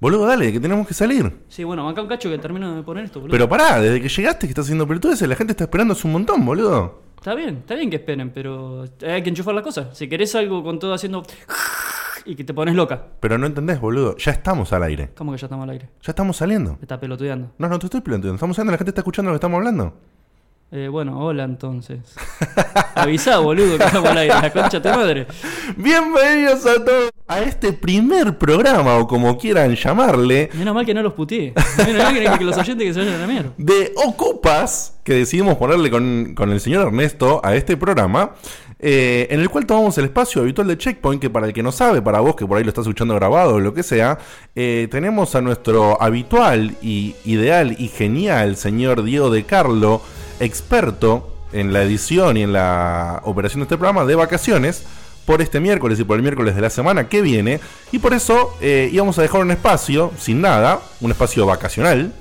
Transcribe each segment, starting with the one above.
Boludo, dale, que tenemos que salir. Sí, bueno, acá un cacho que termino de poner esto, boludo. Pero pará, desde que llegaste que estás haciendo pelotudeces, la gente está esperando hace un montón, boludo. Está bien, está bien que esperen, pero hay que enchufar la cosa. Si querés algo con todo haciendo... y que te pones loca. Pero no entendés, boludo. Ya estamos al aire. ¿Cómo que ya estamos al aire? Ya estamos saliendo. Me está pelotudeando. No, no te estoy pelotudeando. Estamos saliendo, la gente está escuchando lo que estamos hablando. Eh, bueno, hola entonces. Avisá, boludo, que estamos al aire. La concha de madre. Bienvenidos a todos a este primer programa, o como quieran llamarle, Menos mal que no los puteé. Menos mal que, que los oyentes que se vayan a la mierda. de Ocupas, que decidimos ponerle con, con el señor Ernesto a este programa, eh, en el cual tomamos el espacio habitual de Checkpoint, que para el que no sabe, para vos que por ahí lo estás escuchando grabado o lo que sea, eh, tenemos a nuestro habitual y ideal y genial señor Diego de Carlo, experto en la edición y en la operación de este programa de vacaciones por este miércoles y por el miércoles de la semana que viene. Y por eso eh, íbamos a dejar un espacio, sin nada, un espacio vacacional.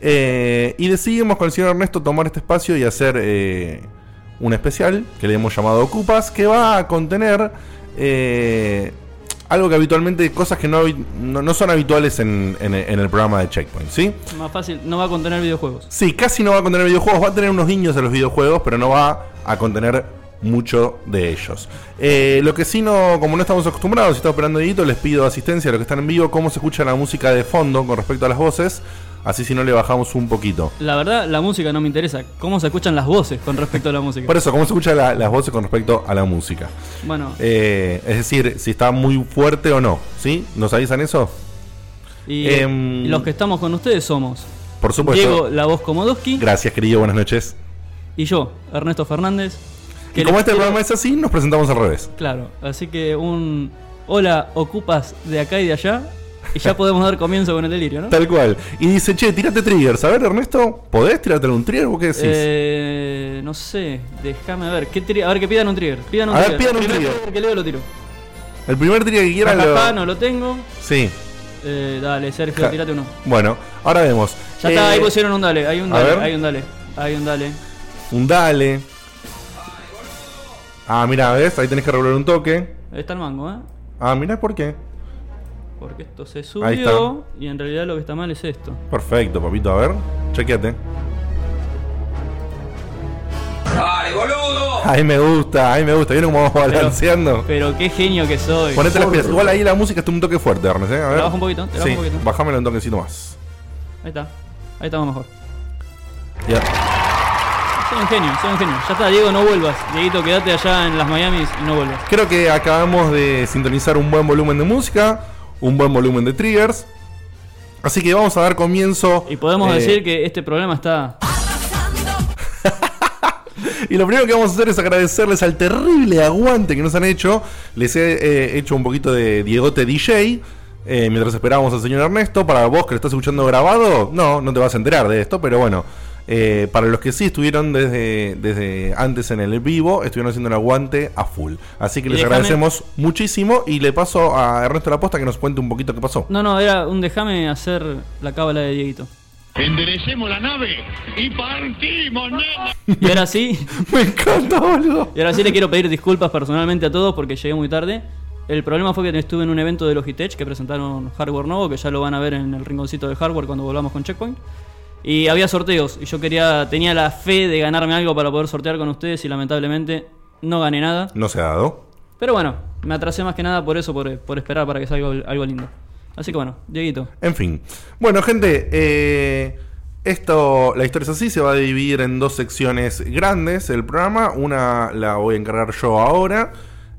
Eh, y decidimos con el señor Ernesto tomar este espacio y hacer eh, un especial que le hemos llamado Ocupas, que va a contener algo que habitualmente, cosas que no, no, no son habituales en, en- en el programa de Checkpoint, ¿sí? Más fácil, no va a contener videojuegos. Sí, casi no va a contener videojuegos, va a tener unos guiños a los videojuegos, pero no va a contener mucho de ellos. Eh, lo que sí no, como no estamos acostumbrados, si está operando Edito, les pido asistencia a los que están en vivo, cómo se escucha la música de fondo con respecto a las voces, así si no le bajamos un poquito. La verdad, la música no me interesa. ¿Cómo se escuchan las voces con respecto a la música? Por eso, cómo se escuchan la- las voces con respecto a la música. Bueno, Eh, es decir, si está muy fuerte o no, ¿sí? ¿Nos avisan eso? y, em, y los que estamos con ustedes somos Por supuesto. Diego, la voz Komodowski, Gracias, querido, buenas noches. y yo, Ernesto Fernández. Y que como les este quiero- programa es así, nos presentamos al revés. Claro, así que un hola ocupas de acá y de allá y ya podemos dar comienzo con el delirio, ¿no? Tal cual. Y dice, che, tirate triggers. A ver, Ernesto, ¿podés tirarte un trigger? ¿Vos qué decís? Eh, no sé, déjame ver, ¿qué a ver que pidan un trigger. Pidan un A ver, pidan un trigger. que leo lo tiro. el primer trigger que quieran lo... no lo tengo. Sí. Eh, dale, Sergio, Ja- tirate uno. Bueno, ahora vemos. Ya está, Eh, ahí pusieron un dale, hay un dale, hay un dale, hay un dale. Un dale. Ah, mira, ¿ves? Ahí tenés que regular un toque. Ahí está el mango, ¿eh? Ah, mira por qué. Porque esto se subió y en realidad lo que está mal es esto. Perfecto, papito. A ver, chequeate. ¡Ay, boludo! Ahí me gusta, ahí me gusta. ¿Vieron cómo vamos Pero- balanceando? Pero qué genio que soy. Ponete las pilas. Igual ahí la música está un toque fuerte, Ernest, ¿eh? A ver. bajo un poquito, te la sí, bajo un poquito. Bajámelo un toquecito más. Ahí está. Ahí estamos mejor. Ya. Soy un genio, soy un genio. Ya está, Diego, no vuelvas. Dieguito, quédate allá en las Miamis y no vuelvas. Creo que acabamos de sintonizar un buen volumen de música, un buen volumen de triggers. Así que vamos a dar comienzo. Y podemos eh, decir que este programa está. Y lo primero que vamos a hacer es agradecerles al terrible aguante que nos han hecho. Les he eh, hecho un poquito de Diegote DJ. eh, mientras esperábamos al señor Ernesto. Para vos que lo estás escuchando grabado, no, no te vas a enterar de esto, pero bueno. Eh, para los que sí estuvieron desde, desde antes en el vivo, estuvieron haciendo el aguante a full. Así que les déjame- agradecemos muchísimo. Y le paso a Ernesto la posta que nos cuente un poquito qué pasó. No, no, era un déjame hacer la cábala de Dieguito. Enderecemos la nave y partimos, nena. Y ahora sí, Me encanta, boludo. y ahora sí le quiero pedir disculpas personalmente a todos porque llegué muy tarde. El problema fue que estuve en un evento de Logitech que presentaron hardware nuevo, que ya lo van a ver en el rinconcito de hardware cuando volvamos con Checkpoint. Y había sorteos, y yo quería, tenía la fe de ganarme algo para poder sortear con ustedes y lamentablemente no gané nada. No se ha dado. Pero bueno, me atrasé más que nada por eso, por, por esperar para que salga algo, lindo. Así que bueno, Dieguito. En fin. Bueno, gente, eh, esto, la historia es así, se va a dividir en dos secciones grandes el programa. Una la voy a encargar yo ahora.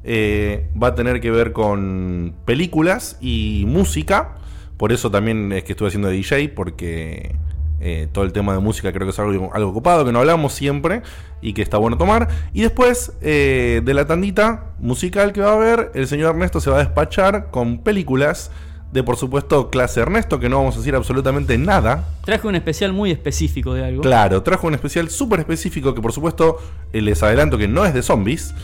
eh, va a tener que ver con películas y música. Por eso también es que estuve haciendo DJ, porque eh, todo el tema de música creo que es algo, algo ocupado, que no hablamos siempre y que está bueno tomar. Y después eh, de la tandita musical que va a haber, el señor Ernesto se va a despachar con películas de, por supuesto, clase Ernesto, que no vamos a decir absolutamente nada. Traje un especial muy específico de algo. Claro, trajo un especial súper específico que, por supuesto, eh, les adelanto que no es de zombies,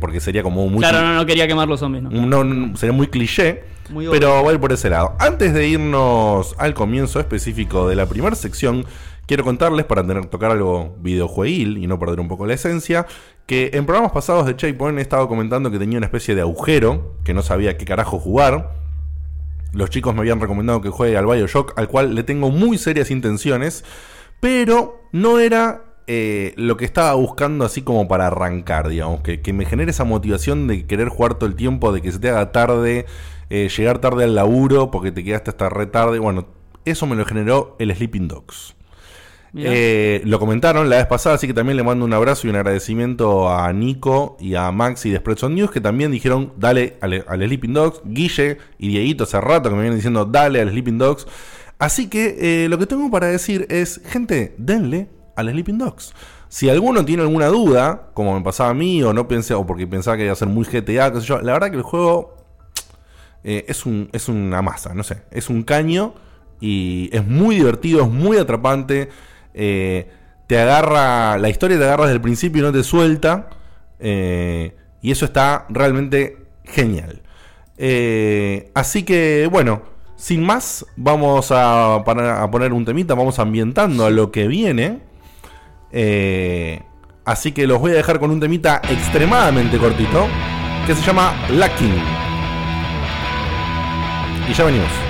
porque sería como muy... Claro, no, no quería quemar los zombies, ¿no? No, no, sería muy cliché, Muy pero ir por ese lado. Antes de irnos al comienzo específico de la primera sección, quiero contarles, para tener, tocar algo videojueguil y no perder un poco la esencia, que en programas pasados de Checkpoint he estado comentando que tenía una especie de agujero, que no sabía qué carajo jugar. los chicos me habían recomendado que juegue al Bioshock, al cual le tengo muy serias intenciones, pero no era eh, lo que estaba buscando así como para arrancar, digamos, que, que me genere esa motivación de querer jugar todo el tiempo, de que se te haga tarde, eh, llegar tarde al laburo porque te quedaste hasta re tarde. Bueno, eso me lo generó el Sleeping Dogs. Eh, lo comentaron la vez pasada, así que también le mando un abrazo y un agradecimiento a Nico y a Maxi de Spreadshot News, que también dijeron dale al, al Sleeping Dogs. Guille y Dieguito hace rato que me vienen diciendo dale al Sleeping Dogs. Así que eh, lo que tengo para decir es, gente, denle al Sleeping Dogs. Si alguno tiene alguna duda, como me pasaba a mí, o no pensé, o porque pensaba que iba a ser muy GTA, qué sé yo, la verdad que el juego eh, es, un, es una masa, no sé, es un caño y es muy divertido, es muy atrapante. eh, te agarra, la historia te agarra desde el principio y no te suelta. eh, y eso está realmente genial. Así que, bueno, sin más, vamos a, para- a poner un temita, vamos ambientando a lo que viene. Así que los voy a dejar con un temita extremadamente cortito que se llama Lacking. Y ya venimos.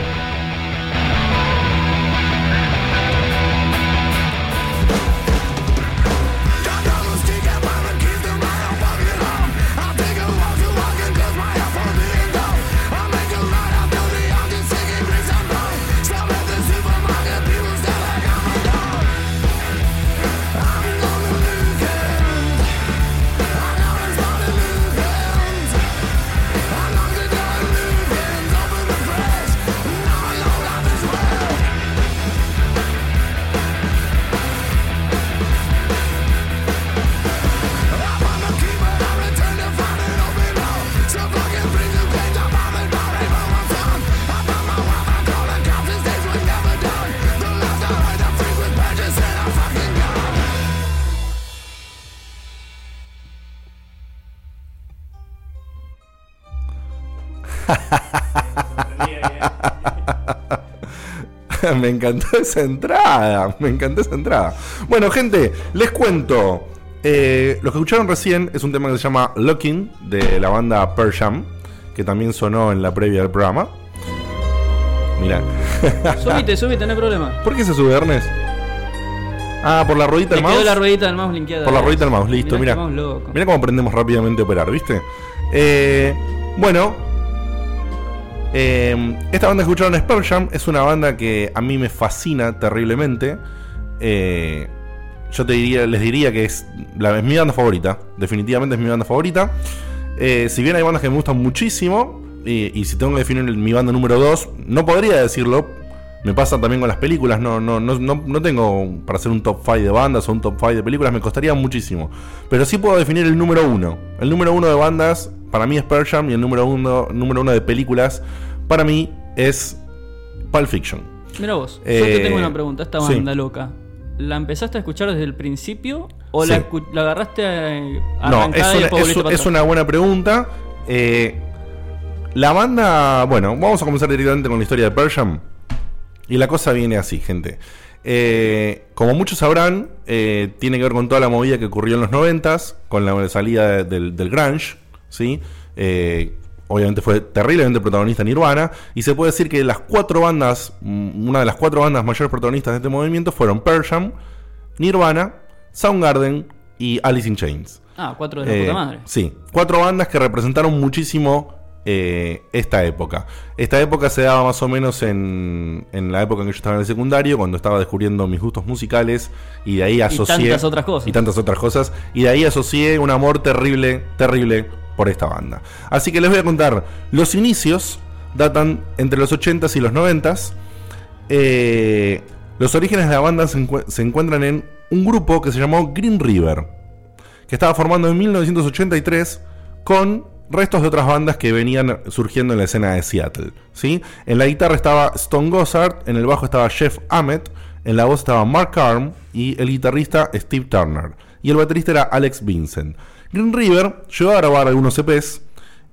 Me encantó esa entrada. Me encantó esa entrada. Bueno, gente, les cuento. Eh, lo que escucharon recién es un tema que se llama Looking de la banda Pearl Jam, que también sonó en la previa del programa. Mira. Subite, subite, no hay problema. ¿Por qué se sube, Ernest? Ah, por la ruedita del quedó mouse. la ruedita del mouse linkeada. Por la ruedita del mouse, listo, Mirá mira. Mira cómo aprendemos rápidamente a operar, ¿viste? Eh, bueno, eh, esta banda que escucharon es Pearl Jam, es una banda que a mí me fascina terriblemente. Eh, yo te diría, les diría que es, la, es mi banda favorita, definitivamente es mi banda favorita. Eh, si bien hay bandas que me gustan muchísimo, y, y si tengo que definir mi banda número 2, no podría decirlo. Me pasa también con las películas, no, no, no, no, no tengo para hacer un top 5 de bandas o un top 5 de películas, me costaría muchísimo. Pero sí puedo definir el número 1. El número 1 de bandas para mí es Pearl Jam y el número 1 número uno de películas para mí es Pulp Fiction. Mira vos, yo Eh, te tengo una pregunta. Esta sí. banda loca, ¿la empezaste a escuchar desde el principio o la, Sí. la agarraste eh, No, es una, es- es una buena pregunta. Eh, la banda, bueno, vamos a comenzar directamente con la historia de Pearl Jam. Y la cosa viene así, gente. Eh, como muchos sabrán, eh, tiene que ver con toda la movida que ocurrió en los 90s, con la salida de- del, del grunge, ¿sí? Eh, obviamente fue terriblemente protagonista Nirvana, y se puede decir que las cuatro bandas, mm, una de las cuatro bandas mayores protagonistas de este movimiento fueron Pearl Jam, Nirvana, Soundgarden y Alice in Chains. Ah, cuatro de la puta madre. Sí, cuatro bandas que representaron muchísimo eh, esta época. Esta época se daba más o menos en, en la época en que yo estaba en el secundario, cuando estaba descubriendo mis gustos musicales y de ahí asocié... tantas otras cosas. Y tantas otras cosas. Y de ahí asocié un amor terrible, terrible por esta banda. Así que les voy a contar, los inicios datan entre los 80s y los 90s. Eh, los orígenes de la banda se, se encuentran en un grupo que se llamó Green River, que estaba formando en 1983 con restos de otras bandas que venían surgiendo en la escena de Seattle. ¿sí? En la guitarra estaba Stone Gossard, en el bajo estaba Jeff Ahmed, en la voz estaba Mark Arm y el guitarrista Steve Turner. Y el baterista era Alex Vincent. Green River llegó a grabar algunos EPs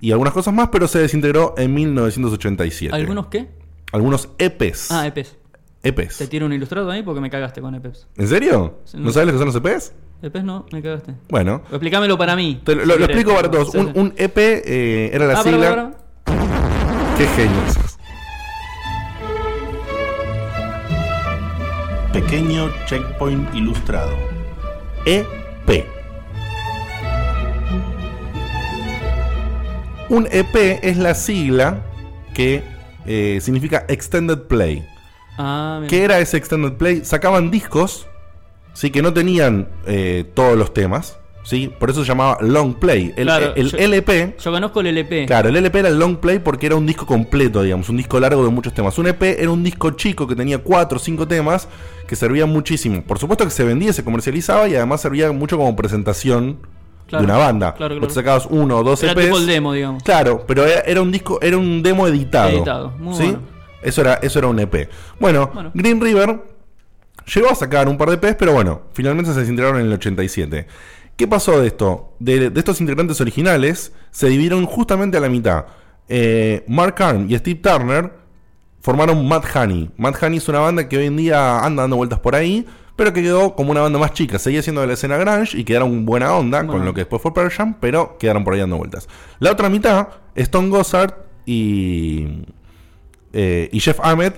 y algunas cosas más, pero se desintegró en 1987. ¿Algunos qué? Algunos EPs. Ah, EPs. EPs. Te tiro un ilustrado ahí porque me cagaste con EPs. ¿En serio? Sí, ¿No no. sabes lo que son los EPs? El pez no, me cagaste. Bueno. Explícamelo para mí. Lo, explico para todos. Un, EP eh, era la ah, sigla. Para, para. Qué genio. Pequeño checkpoint ilustrado. EP. Un EP es la sigla que eh, significa Extended Play. Ah, ¿Qué era ese Extended Play? Sacaban discos ¿sí? Que no tenían eh, todos los temas, ¿sí? Por eso se llamaba Long Play. El, Claro, el yo- LP... Yo conozco el LP. Claro, el LP era el long play porque era un disco completo, digamos, un disco largo de muchos temas. Un EP era un disco chico que tenía cuatro o cinco temas que servían muchísimo. Por supuesto que se vendía, se comercializaba y además servía mucho como presentación Claro, de una banda. claro, claro. Vos sacabas uno o dos Era EPs. tipo el demo, digamos. Claro, pero era, era un disco, era un demo editado. Editado, muy ¿sí? bueno. Eso era, eso era un EP. Bueno, Bueno. Green River llegó a sacar un par de EPs, pero bueno, finalmente se desintegraron en el 87. ¿Qué pasó de esto? De, de estos integrantes originales se dividieron justamente a la mitad. Eh, Mark Arm y Steve Turner formaron Mad Honey. Mad Honey es una banda que hoy en día anda dando vueltas por ahí, pero que quedó como una banda más chica. Seguía siendo de la escena grunge y quedaron buena onda con lo que después fue Pearl Jam, pero quedaron por ahí dando vueltas. La otra mitad, Stone Gossard y, eh, y Jeff Ahmed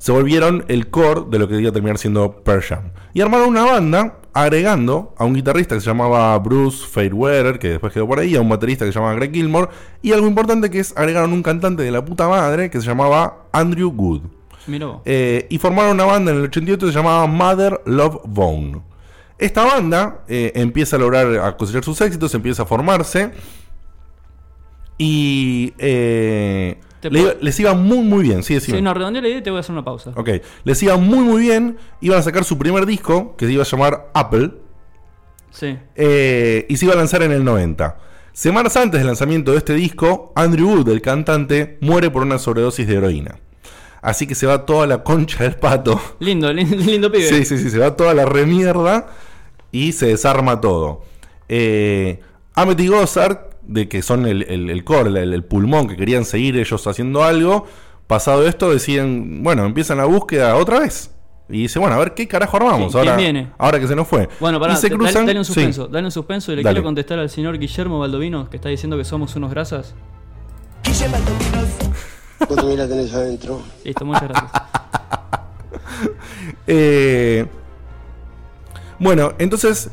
se volvieron el core de lo que iba a terminar siendo Pearl Jam. Y armaron una banda agregando a un guitarrista que se llamaba Bruce Fairweather, que después quedó por ahí, a un baterista que se llamaba Greg Gilmore, y algo importante que es agregaron un cantante de la puta madre que se llamaba Andrew Good. Eh, y formaron una banda en el 88 que se llamaba Mother Love Bone. Esta banda eh, empieza a lograr a cosechar sus éxitos, empieza a formarse. Y eh, le- les iba muy muy bien, sí, decime. Sí, no, redondeé la idea y te voy a hacer una pausa. Ok, les iba muy muy bien. Iban a sacar su primer disco, que se iba a llamar Apple. Sí. eh, y se iba a lanzar en el 90. Semanas antes del lanzamiento de este disco, Andrew Wood, el cantante, muere por una sobredosis de heroína. Así que se va toda la concha del pato. Lindo, lindo, lindo pibe. Sí, sí, sí, se va toda la remierda y se desarma todo. Eh, Ahmet y Gossard, de que son el, el, el core, el, el pulmón, que querían seguir ellos haciendo algo, pasado esto deciden, bueno, empiezan la búsqueda otra vez. Y dice, bueno, a ver qué carajo armamos ¿Quién ahora, viene? ahora que se nos fue. Bueno, pará, y se cruzan, dale, un sí. suspenso, dale un suspenso y le Dale. quiero contestar al señor Guillermo Baldovino que está diciendo que somos unos grasas. Vos también la tenés adentro. Listo, muchas gracias. Eh, bueno, entonces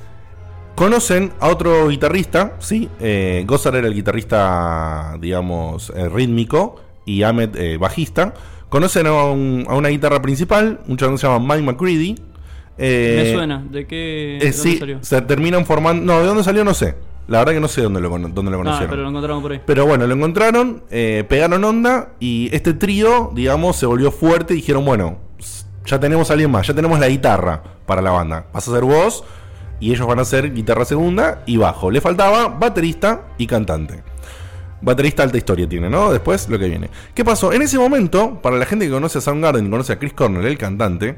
conocen a otro guitarrista, ¿sí? Eh, Gossard era el guitarrista, digamos, eh, rítmico y Ahmed eh, bajista. Conocen a, un- a una guitarra principal, un chabón que se llama Mike McCready. Eh, Me suena, ¿de qué de dónde sí, salió? se terminan formando... No, ¿de dónde salió? No sé. La verdad que no sé dónde lo, dónde lo Ah, conocieron. pero lo encontramos por ahí. Pero bueno, lo encontraron, eh, pegaron onda y este trío, digamos, se volvió fuerte y dijeron, bueno, ya tenemos a alguien más, ya tenemos la guitarra para la banda. Vas a ser vos y ellos van a ser guitarra segunda y bajo. Le faltaba baterista y cantante. Baterista alta historia tiene, ¿no? Después lo que viene. ¿Qué pasó? En ese momento, para la gente que conoce a Soundgarden y conoce a Chris Cornell, el cantante,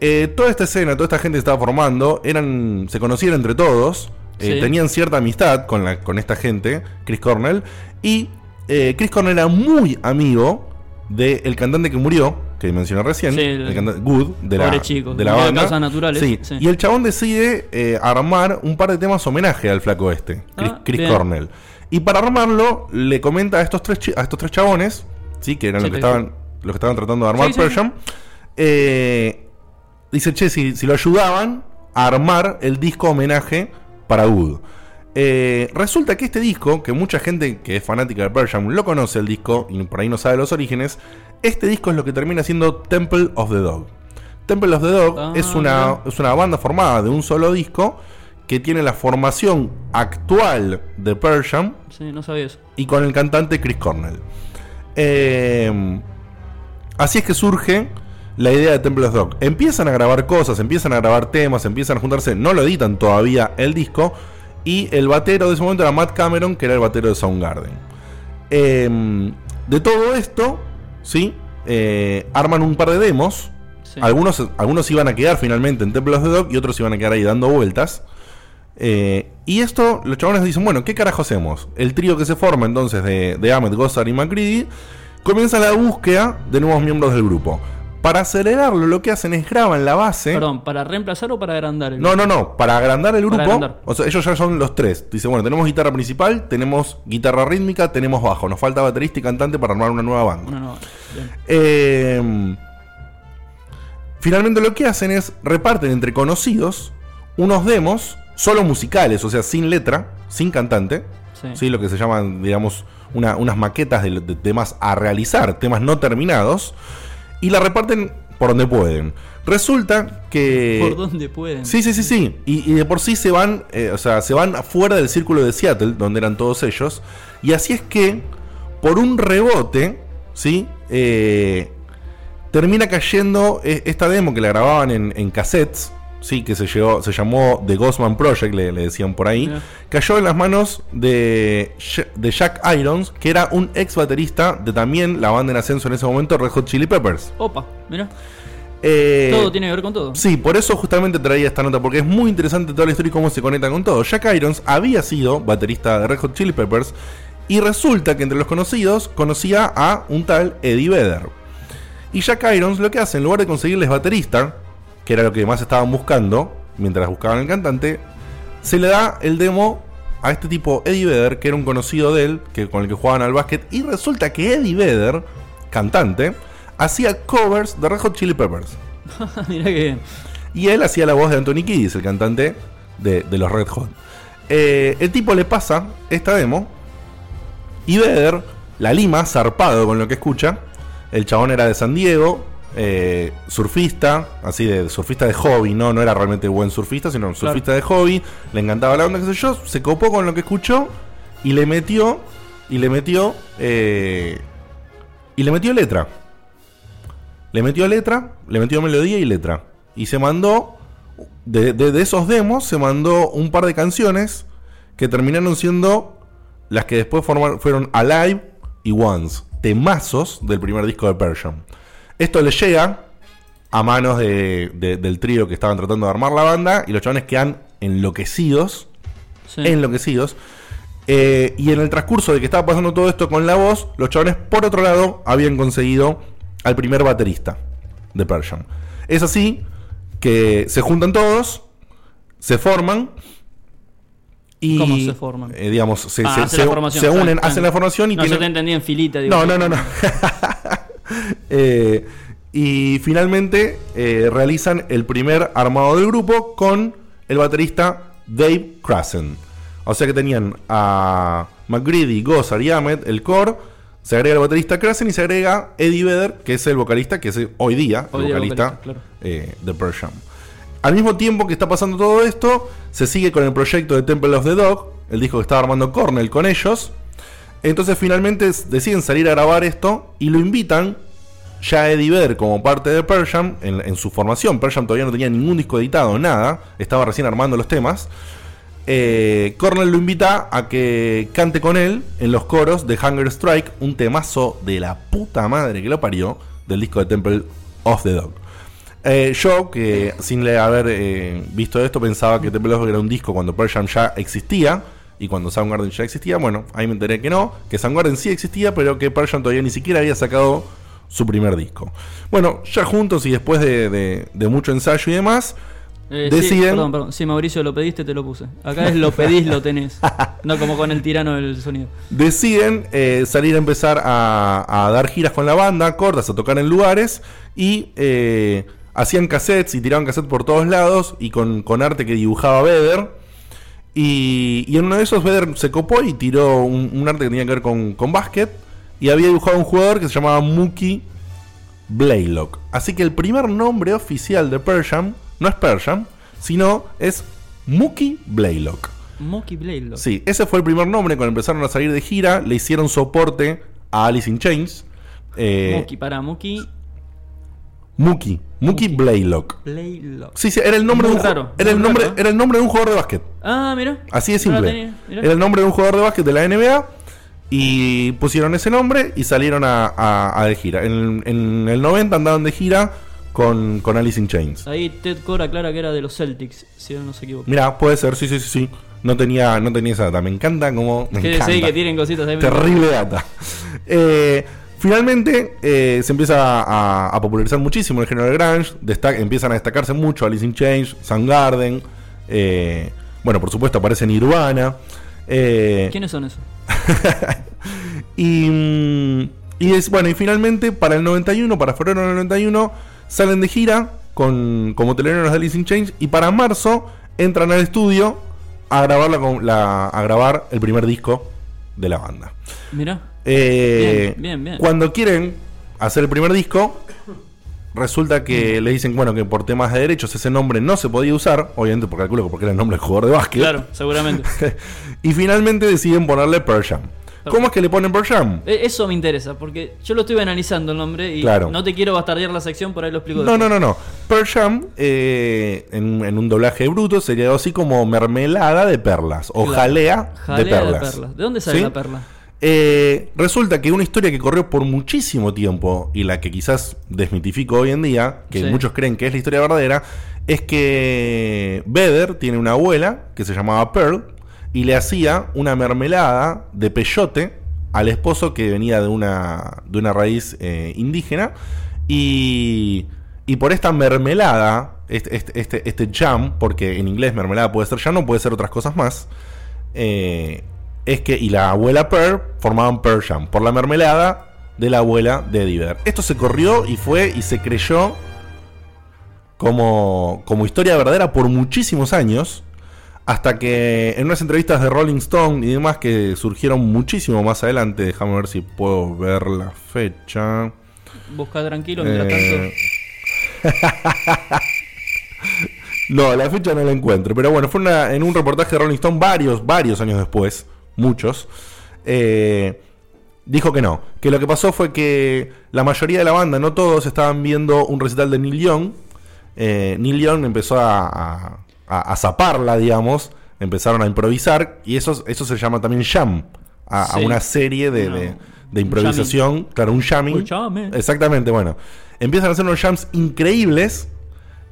eh, toda esta escena, toda esta gente que estaba formando, eran, se conocían entre todos, eh, Sí. tenían cierta amistad con, la, con esta gente, Chris Cornell, y eh, Chris Cornell era muy amigo del cantante que murió, que mencioné recién, Sí, el, el- cantante Good, de la, chico, de la de banda. causas naturales, Sí, sí. Y el chabón decide eh, armar un par de temas homenaje al flaco este, Chris, Ah, Chris. Cornell. Y para armarlo, le comenta a estos tres, a estos tres chabones, ¿sí? que eran los, que estaban, los que estaban tratando de armar. Jam, eh, dice, che, si, si lo ayudaban a armar el disco homenaje para Wood. Eh, resulta que este disco, que mucha gente que es fanática de Pearl Jam lo conoce el disco y por ahí no sabe los orígenes, este disco es lo que termina siendo Temple of the Dog. Temple of the Dog Ah, es, una, es una banda formada de un solo disco que tiene la formación actual de Pearl Jam Sí, no sabía eso. y con el cantante Chris Cornell. Eh, así es que surge la idea de Temple of Dog. Empiezan a grabar cosas, empiezan a grabar temas, empiezan a juntarse, no lo editan todavía el disco. Y el batero de ese momento era Matt Cameron, que era el batero de Soundgarden. Eh, de todo esto, ¿sí? Eh, arman un par de demos. Sí. Algunos, algunos iban a quedar finalmente en Temple of the Dog y otros iban a quedar ahí dando vueltas. Eh, y esto, los chabones dicen, bueno, ¿qué carajo hacemos? El trío que se forma entonces de, de Ahmed, Gossard y McCready comienza la búsqueda de nuevos miembros del grupo. Para acelerarlo, lo que hacen es graban la base. Perdón, ¿para reemplazar o para agrandar? el- No, no, no. Para agrandar el grupo. Agrandar. O sea, ellos ya son los tres. Dice, bueno, tenemos guitarra principal, tenemos guitarra rítmica, tenemos bajo. Nos falta baterista y cantante para armar una nueva banda. Una nueva. Bien. Eh, Finalmente lo que hacen es reparten entre conocidos unos demos solo musicales, o sea, sin letra, sin cantante, Sí. ¿sí? lo que se llaman, digamos, una- unas maquetas de, de temas a realizar, temas no terminados, y la reparten por donde pueden. Resulta que... Por donde pueden. Sí, sí, sí, sí. Y, y de por sí se van, eh, o sea, se van fuera del círculo de Seattle, donde eran todos ellos. Y así es que, por un rebote, ¿sí? Eh, termina cayendo eh, esta demo que la grababan en, en cassettes, ¿sí? Que se, llegó, se llamó The Ghostman Project, le, le decían por ahí. Cayó en las manos de Jack Irons, que era un ex baterista de también la banda en ascenso en ese momento, Red Hot Chili Peppers. Opa, mira. Eh, Todo tiene que ver con todo. Sí, por eso justamente traía esta nota, porque es muy interesante toda la historia y cómo se conecta con todo. Jack Irons había sido baterista de Red Hot Chili Peppers y resulta que entre los conocidos conocía a un tal Eddie Vedder. Y Jack Irons lo que hace, en lugar de conseguirles baterista, que era lo que más estaban buscando mientras buscaban el cantante, se le da el demo a este tipo Eddie Vedder, que era un conocido de él, que, con el que jugaban al básquet, y resulta que Eddie Vedder, cantante, hacía covers de Red Hot Chili Peppers. mira que bien. Y él hacía la voz de Anthony Kiddis, el cantante de, de los Red Hot. Eh, el tipo le pasa esta demo y Vedder la lima, zarpado con lo que escucha. El chabón era de San Diego, eh, surfista, así de surfista de hobby, ¿no? No era realmente buen surfista, sino un surfista de hobby. Le encantaba la onda, qué sé yo. Se copó con lo que escuchó y le metió, y le metió, eh, y le metió letra. Le metió letra, le metió melodía y letra. Y se mandó, de, de- de esos demos, se mandó un par de canciones que terminaron siendo las que después formaron- fueron Alive y Once, temazos del primer disco de Persian. Esto le llega a manos de- de- del trío que estaban tratando de armar la banda y los chavales quedan enloquecidos, Sí. enloquecidos. Eh, y en el transcurso de que estaba pasando todo esto con la voz, los chavales, por otro lado, habían conseguido al primer baterista de Persian. Es así que se juntan todos, se forman. Y, ¿Cómo se forman? eh, digamos, se, Ah, se- unen, claro. hacen la formación y No, yo tienen- te entendí en filita. digo. no, no, no, no. Eh, y finalmente eh, realizan el primer armado del grupo con el baterista Dave Krasen. O sea que tenían a McGreedy, Gossard y Ahmed, el core. Se agrega el baterista Krasen y se agrega Eddie Vedder, que es el vocalista, que es hoy día el vocalista, vocalista, claro. eh, de Pearl Jam. Al mismo tiempo que está pasando todo esto, se sigue con el proyecto de Temple of the Dog, el disco que estaba armando Cornell con ellos. Entonces finalmente deciden salir a grabar esto y lo invitan ya a Eddie Vedder como parte de Pearl Jam en, en su formación. Pearl Jam todavía no tenía ningún disco editado, nada. Estaba recién armando los temas. Eh, Cornell lo invita a que cante con él en los coros de Hunger Strike, un temazo de la puta madre que lo parió del disco de Temple of the Dog. Eh, yo, que sin haber eh, visto esto, pensaba que Temple of the Dog era un disco cuando Pearl Jam ya existía y cuando Soundgarden ya existía. Bueno, ahí me enteré que no, que Soundgarden sí existía, pero que Pearl Jam todavía ni siquiera había sacado su primer disco. Bueno, ya juntos y después de, de- de mucho ensayo y demás, Eh, sí, deciden. perdón, perdón. Sí, Mauricio, lo pediste, te lo puse. Acá es lo pedís, lo tenés. No como con el tirano del sonido. deciden eh, salir a empezar a, a dar giras con la banda, cortas, a tocar en lugares y eh, hacían cassettes y tiraban cassettes por todos lados y con, con arte que dibujaba Vedder. Y, y en uno de esos Vedder se copó y tiró un, un arte que tenía que ver con, con básquet y había dibujado un jugador que se llamaba Mookie Blaylock. Así que el primer nombre oficial de Persham no es Persham, sino es Mookie Blaylock. Monkey Blade. loco. Sí, ese fue el primer nombre cuando empezaron a salir de gira. Le hicieron soporte a Alice in Chains. Eh, Monkey, para Monkey Mookie. Mookie Mookie. Blaylock. Blade. loco. Sí, sí, era el nombre de un raro, Era el nombre, raro, era el nombre de un jugador de básquet. Ah, mira. Así de No simple. tenía, era el nombre de un jugador de básquet de la NBA. Y pusieron ese nombre y salieron a, a- a de gira. En, en el 90 andaban de gira con, con Alice in Chains. Ahí Ted Core aclara que era de los Celtics, si no se equivoco. Mira, puede ser, sí, sí, sí, sí. No tenía, no tenía esa data. Me encanta como. Me encanta. que tienen cositas ahí. Terrible data. Eh, finalmente eh, se empieza a, a popularizar muchísimo el género de destaca- empiezan a destacarse mucho Alice in Chains, Soundgarden. eh, bueno, por supuesto aparece Nirvana. eh, ¿Quiénes son esos? y, mm, y es, bueno, y finalmente para el 91, para febrero del 91, salen de gira con, como telonero de Alice in Chains y para marzo entran al estudio a grabar, la, la- a grabar el primer disco de la banda. Mirá. Eh, Bien, bien, bien. Cuando quieren hacer el primer disco, resulta que le dicen bueno que por temas de derechos ese nombre no se podía usar, obviamente porque calculo que porque era el nombre del jugador de básquet. Claro, seguramente. y finalmente deciden ponerle Pearl Jam. ¿Cómo es que le ponen Pearl Jam? Eh, Eso me interesa, porque yo lo estoy analizando el nombre y Claro. no te quiero bastardear la sección, por ahí lo explico No, después. no, no, no. Pearl Jam, eh, en, en un doblaje bruto, sería así como mermelada de perlas o Claro. jalea, Jalea de perlas. ¿De dónde sale ¿Sí? la perla? Eh, resulta que una historia que corrió por muchísimo tiempo y la que quizás desmitifico hoy en día, que Sí. muchos creen que es la historia verdadera, es que Vedder tiene una abuela que se llamaba Pearl y le hacía una mermelada de peyote al esposo que venía de una, de una raíz eh, indígena y, y por esta mermelada, este, este, este, este jam, porque en inglés mermelada puede ser jam, no puede ser otras cosas más, eh, es que y la abuela Pearl formaban Pearl Jam por la mermelada de la abuela de Eddie Vedder. Esto se corrió y fue y se creyó como, como historia verdadera por muchísimos años. Hasta que en unas entrevistas de Rolling Stone y demás que surgieron muchísimo más adelante, déjame ver si puedo ver la fecha. Busca tranquilo mientras Eh, tanto. No, la fecha no la encuentro. Pero bueno, fue una- en un reportaje de Rolling Stone varios, varios años después, muchos. eh, dijo que no. Que lo que pasó fue que la mayoría de la banda, no todos, estaban viendo un recital de Neil Young. Eh, Neil Young empezó a, a, zaparla, digamos. Empezaron a improvisar. Y eso, eso se llama también jam. A, una serie de, No. de- de improvisación. Claro, un jamming. Un jamming. Exactamente, bueno. Empiezan a hacer unos jams increíbles.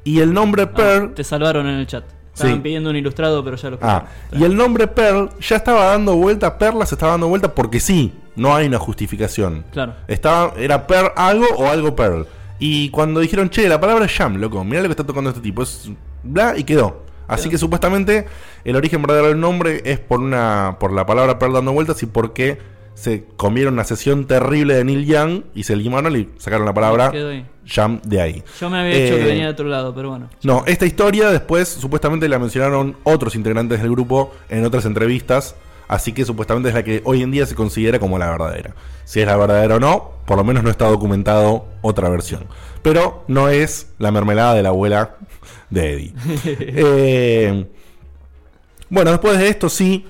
Y el nombre Ah, Pearl te salvaron en el chat. Estaban Sí. pidiendo un ilustrado, pero ya lo Ah, y el nombre Pearl ya estaba dando vuelta, Perla se estaba dando vuelta porque sí, no hay una justificación. Claro. Estaba, era Pearl algo o algo Pearl. Y cuando dijeron, che, la palabra jam, loco, mirá lo que está tocando este tipo, es bla, y quedó. Así que supuestamente el origen verdadero del nombre es por una por la palabra Pearl dando vueltas y porque se comieron una sesión terrible de Neil Young y se limaron y sacaron la palabra jam de ahí. Yo me había hecho Eh, que venía de otro lado, pero bueno. no, esta historia después supuestamente la mencionaron otros integrantes del grupo en otras entrevistas, así que supuestamente es la que hoy en día se considera como la verdadera. Si es la verdadera o no, por lo menos no está documentado otra versión. Pero no es la mermelada de la abuela de Eddie. Eh, bueno, después de esto sí,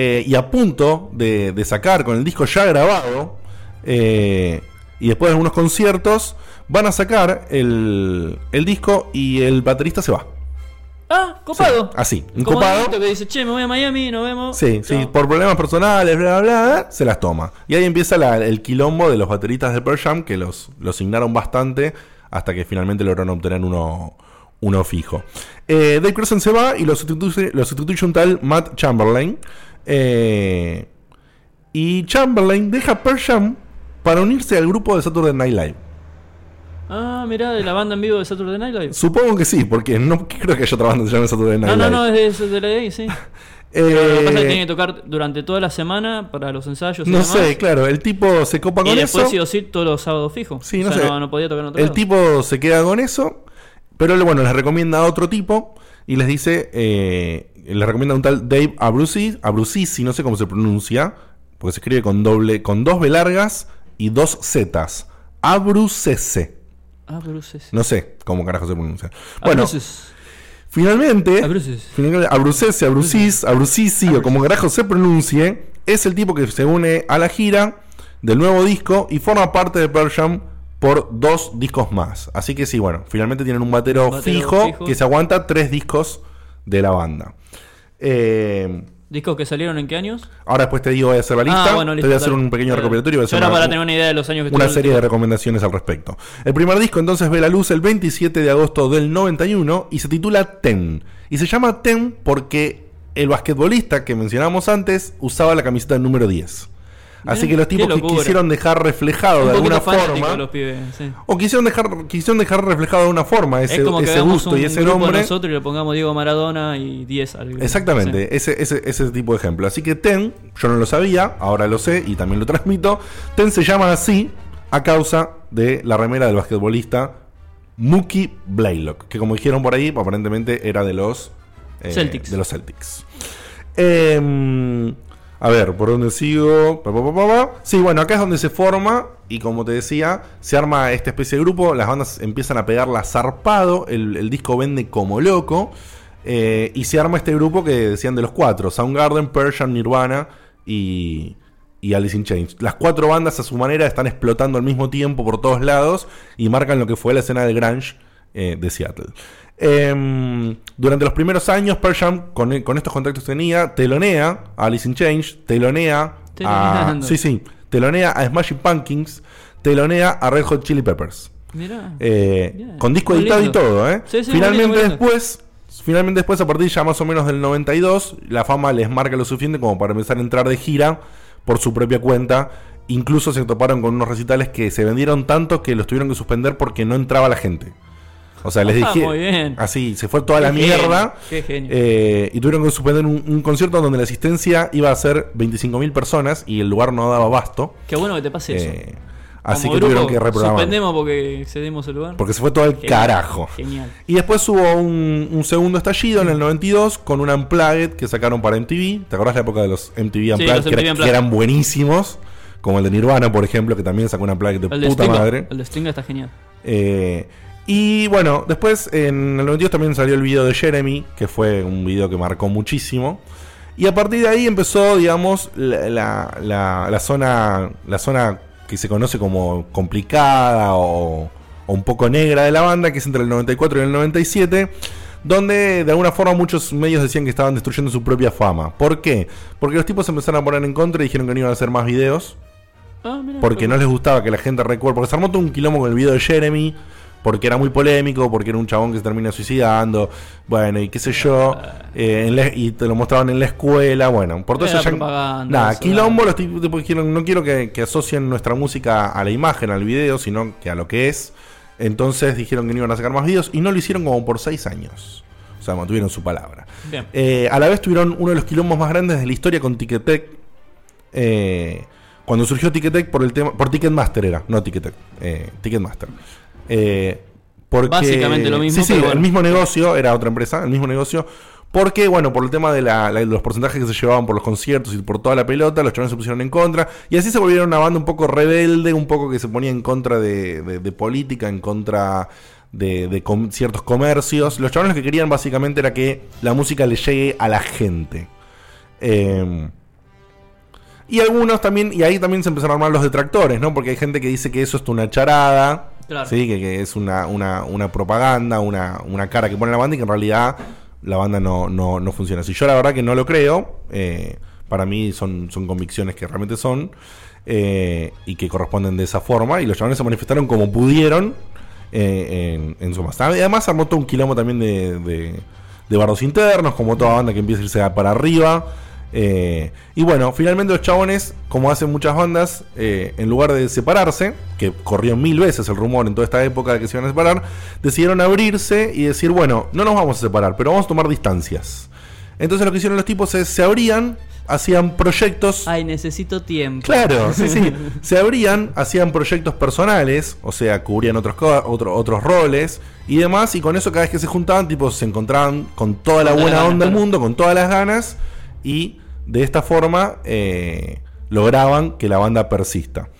eh, y a punto de, de sacar con el disco ya grabado, eh, y después de algunos conciertos, van a sacar el, el disco y el baterista se va. Ah, copado. Así, un Como copado. Que dice, che, me voy a Miami, nos vemos. Sí, sí, por problemas personales, bla, bla, bla, se las toma. Y ahí empieza la- el quilombo de los bateristas de Pearl Jam, que los, los signaron bastante hasta que finalmente lograron obtener uno, uno fijo. Eh, Dave Crossan se va y lo sustituye, lo sustituye un tal Matt Chamberlain. Eh, y Chamberlain deja Pearl Jam para unirse al grupo de Saturday Night Live. Ah, mirá, de la banda en vivo de Saturday Night Live. Supongo que sí, porque no creo que haya otra banda que se llame Saturday Night No, no, Live. no, es de, es de la de ahí, sí. Eh, lo que pasa es que tiene que tocar durante toda la semana para los ensayos y no demás. sé, claro, el tipo se copa Y con después eso. sí o sí todos los sábados fijos. Sí, o no sea, sé. no, no podía tocar en otro El lado. tipo se queda con eso, pero bueno, les recomienda a otro tipo y les dice, eh, les recomienda a un tal Dave Abruzzi, Abruzzi, no sé cómo se pronuncia, porque se escribe con doble, con dos B largas y dos Zetas. Abrucese. Bruces. No sé cómo carajo se pronuncia. Bueno, Abruces. finalmente, Abruces. finalmente Abrucese, Abrucis, Abrucisi o como carajo se pronuncie, es el tipo que se une a la gira del nuevo disco y forma parte de Pearl Jam por dos discos más. Así que sí, bueno, finalmente tienen un batero, Batero fijo, fijo. que se aguanta tres discos de la banda. Eh, ¿Discos que salieron en qué años? ahora después te digo, voy a hacer la lista, Ah, bueno, te voy a hacer dale. un pequeño Dale. recopilatorio. voy a Yo hacer era una- para tener una idea de los años que una serie de recomendaciones al respecto. El primer disco entonces ve la luz el 27 de agosto del 91 y se titula Ten. Y se llama Ten porque el basquetbolista que mencionamos antes usaba la camiseta número 10. Así que los tipos que quisieron dejar reflejado Un de alguna forma. los pibes, sí. O quisieron dejar, quisieron dejar reflejado de alguna forma ese, es como que ese gusto un y ese nombre. nosotros y le pongamos Diego Maradona y 10 al Exactamente, ese, ese, ese tipo de ejemplo. Así que Ten, yo no lo sabía, ahora lo sé y también lo transmito. Ten se llama así a causa de la remera del basquetbolista Mookie Blaylock, que como dijeron por ahí, aparentemente era de los eh, Celtics. De los Celtics. Em, a ver, ¿por dónde sigo? Sí, bueno, acá es donde se forma y como te decía, se arma esta especie de grupo, las bandas empiezan a pegarla zarpado, el, el disco vende como loco eh, y se arma este grupo que decían de los cuatro, Soundgarden, Persian, Nirvana y, Alice in Chains. Las cuatro bandas a su manera están explotando al mismo tiempo por todos lados y marcan lo que fue la escena del grunge eh, de Seattle. Em, durante los primeros años, Persian, con, con estos contactos que tenía, telonea a Alice in Chains, telonea a, sí, sí, telonea a Smashing Pumpkins, telonea a Red Hot Chili Peppers. Mirá. Eh, con disco editado y todo, ¿eh? Sí, sí, finalmente después, finalmente después, a partir ya más o menos del 92, la fama les marca lo suficiente como para empezar a entrar de gira por su propia cuenta. Incluso se toparon con unos recitales que se vendieron tanto que los tuvieron que suspender porque no entraba la gente. O sea, les Ah, dije. muy bien. Así, se fue toda la Qué genio, mierda. qué genio. eh, y tuvieron que suspender un, un concierto donde la asistencia iba a ser 25.000 personas y el lugar no daba abasto. Qué bueno que te pase eso. Eh, así Como que grupo, tuvieron que reprogramar. Suspendemos porque excedimos el lugar. Porque se fue todo el Genial, carajo. Genial. Y después hubo un, un segundo estallido en el 92 con un Unplugged que sacaron para MTV. ¿Te acordás la época de los MTV Unplugged? los que, era- MTV que Unplugged. eran buenísimos. Como el de Nirvana, por ejemplo, que también sacó un Unplugged de El de puta madre. El de Stinga está genial. Eh, y bueno, después en el 92 también salió el video de Jeremy, que fue un video que marcó muchísimo. Y a partir de ahí empezó, digamos, la, la- la- la zona, la zona que se conoce como complicada o, o un poco negra de la banda, que es entre el 94 y el 97, donde de alguna forma muchos medios decían que estaban destruyendo su propia fama. ¿Por qué? Porque los tipos se empezaron a poner en contra y dijeron que no iban a hacer más videos Ah, porque no les gustaba que la gente recuerde. Porque se armó todo un quilombo con el video de Jeremy. Porque era muy polémico, porque era un chabón que se termina suicidando. Bueno, y qué sé yo. eh, en la- y te lo mostraban en la escuela. Bueno, por todo Era eso ya. Nada, eso, quilombo. Los tipos No quiero que, que asocien nuestra música a la imagen, al video, sino que a lo que es. Entonces dijeron que no iban a sacar más videos. Y no lo hicieron como por seis años. O sea, mantuvieron su palabra. Bien. Eh, a la vez tuvieron uno de los quilombos más grandes de la historia con Ticketek. Eh, cuando surgió Ticketek por el tema. Por Ticketmaster era, no Ticketek. Eh, Ticketmaster. Eh, porque, Básicamente lo mismo, Sí, el mismo negocio, era otra empresa, el mismo negocio. Porque, bueno, por el tema de, la- la- de los porcentajes que se llevaban por los conciertos y por toda la pelota, los chavales se pusieron en contra. Y así se volvieron una banda un poco rebelde, un poco que se ponía en contra de, de- de política, en contra de, de com- ciertos comercios. Los chavales lo que querían básicamente era que la música le llegue a la gente. Eh, y algunos también, y ahí también se empezaron a armar los detractores, ¿no? Porque hay gente que dice que eso es una charada, ¿sí? que, que es una, una, una propaganda, una, una cara que pone la banda y que en realidad la banda no, no, no funciona así. Yo la verdad que no lo creo, eh, para mí son, son convicciones que realmente son eh, y que corresponden de esa forma, y los chavales se manifestaron como pudieron eh, en, en su masa. Además armó todo un quilombo también de, de, de bardos internos, como toda banda que empieza a irse para arriba. Eh, y bueno, finalmente los chabones, como hacen muchas bandas, eh, en lugar de separarse, que corrió mil veces el rumor en toda esta época de que se iban a separar, decidieron abrirse y decir, bueno, no nos vamos a separar, pero vamos a tomar distancias. Entonces lo que hicieron los tipos es, se abrían, hacían proyectos... Ay, necesito tiempo. Claro, sí, sí. Se abrían, hacían proyectos personales, o sea, cubrían otros, otro- otros roles y demás, y con eso cada vez que se juntaban, tipo, se encontraban con toda la buena onda del mundo, con todas las ganas, y de esta forma eh, lograban que la banda persista.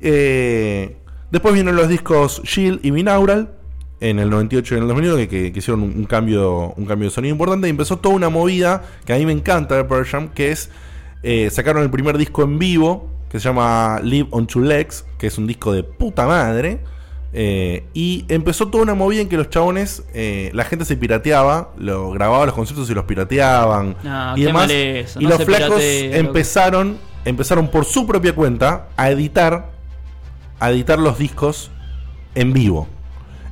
Eh, después vienen los discos Shield y Binaural, en el 98 y en el 2001, que, hicieron un, un cambio, un cambio de sonido importante, y empezó toda una movida que a mí me encanta de Pearl Jam, que es, eh, sacaron el primer disco en vivo, que se llama Live on Two Legs, que es un disco de puta madre, eh, y empezó toda una movida en que los chabones, eh, la gente se pirateaba, lo grababa los conciertos y los pirateaban No, y demás. eso, y no los flacos piratea, empezaron, empezaron por su propia cuenta a editar, a editar los discos en vivo.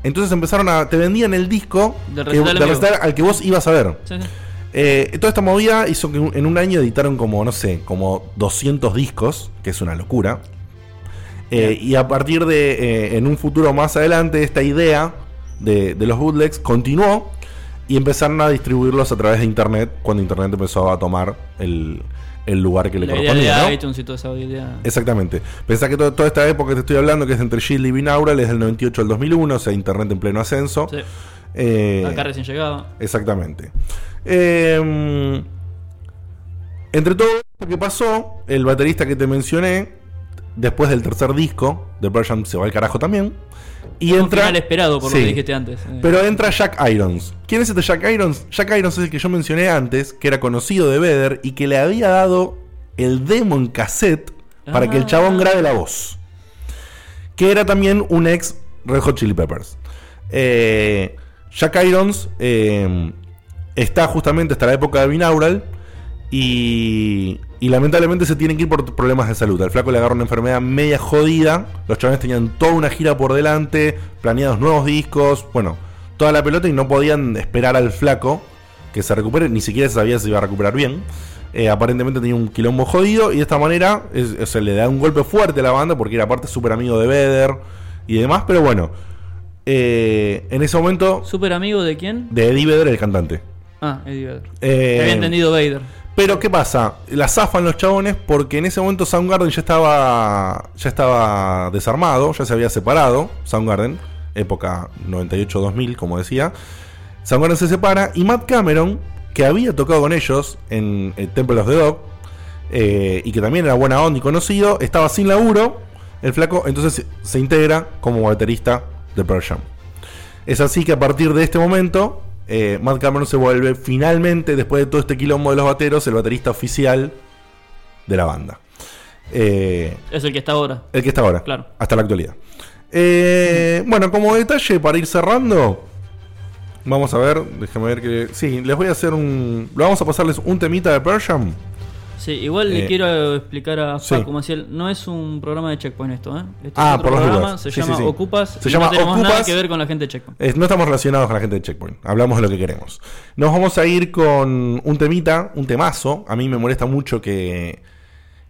Entonces empezaron a. Te vendían el disco Del recital del al que vos ibas a ver. Sí, sí. Eh, toda esta movida hizo que en un año editaron como, no sé, como 200 discos, que es una locura. Eh, y a partir de, eh, en un futuro más adelante, esta idea de, de los bootlegs continuó y empezaron a distribuirlos a través de Internet, cuando Internet empezó a tomar el, el lugar que le La idea correspondía. de ¿no? iTunes y toda esa idea. Exactamente. Pensá que to- toda esta época que te estoy hablando, que es entre Shield y Binaural, es del 98 al 2001, o sea, Internet en pleno ascenso. Sí. Eh, Acá recién llegaba. Exactamente. Eh, entre todo lo que pasó, el baterista que te mencioné, después del tercer disco de Pearl Jam se va al carajo también. Y Un entra. final esperado por Sí. lo que dijiste antes. eh. Pero entra Jack Irons. ¿Quién es este Jack Irons? Jack Irons es el que yo mencioné antes, que era conocido de Vedder y que le había dado el demo en cassette para que el Ah. chabón grabe la voz. Que era también un ex Red Hot Chili Peppers. Eh, Jack Irons eh, está justamente hasta la época de Binaural y, y lamentablemente se tiene que ir por problemas de salud. Al flaco le agarró una enfermedad media jodida. Los chavales tenían toda una gira por delante, planeados nuevos discos, bueno, toda la pelota y no podían esperar al flaco que se recupere, ni siquiera se sabía si iba a recuperar bien. Eh, aparentemente tenía un quilombo jodido y de esta manera es- sea, le da un golpe fuerte a la banda porque era aparte súper amigo de Vedder y demás, pero bueno, eh, en ese momento ¿Súper amigo de quién? de Eddie Vedder, el cantante. Ah, Eddie Vedder. Eh, Había entendido Vader. Pero ¿qué pasa? La zafan los chabones porque en ese momento Soundgarden ya estaba ya estaba desarmado, ya se había separado, Soundgarden, época 98-2000, como decía. Soundgarden se separa y Matt Cameron, que había tocado con ellos en el Temple of the Dog, eh, y que también era buena onda y conocido, estaba sin laburo, el flaco entonces se- integra como baterista de Pearl Jam. Es así que a partir de este momento, eh, Matt Cameron se vuelve finalmente, después de todo este quilombo de los bateros, el baterista oficial de la banda. Eh, Es el que está ahora. el que está ahora, Claro. hasta la actualidad. Eh, bueno, como detalle para ir cerrando, vamos a ver, déjame ver que. Sí, les voy a hacer un. Vamos a pasarles un temita de Pearl Jam. Sí, igual Eh, le quiero explicar a sí. Paco Maciel, no es un programa de Checkpoint esto, ¿eh? Ah, es otro por las programa, se Sí, llama sí, sí. Ocupas Se y llama no tenemos nada Ocupas. que ver con la gente de Checkpoint. Eh, no estamos relacionados con la gente de Checkpoint. Hablamos de lo que queremos. Nos vamos a ir con un temita, un temazo. A mí me molesta mucho que,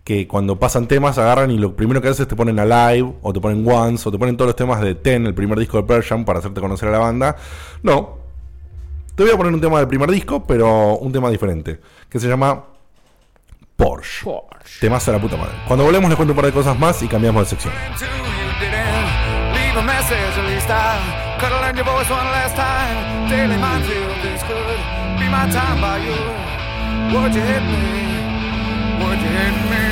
que cuando pasan temas agarran y lo primero que hacen es te ponen Alive, o te ponen Once, o te ponen todos los temas de Ten, el primer disco de Pearl Jam, para hacerte conocer a la banda. No. Te voy a poner un tema del primer disco, pero un tema diferente. Que se llama Porsche. Temazo de la puta madre. Cuando volvemos les cuento un par de cosas más y cambiamos de sección. a would you hit me would you hit me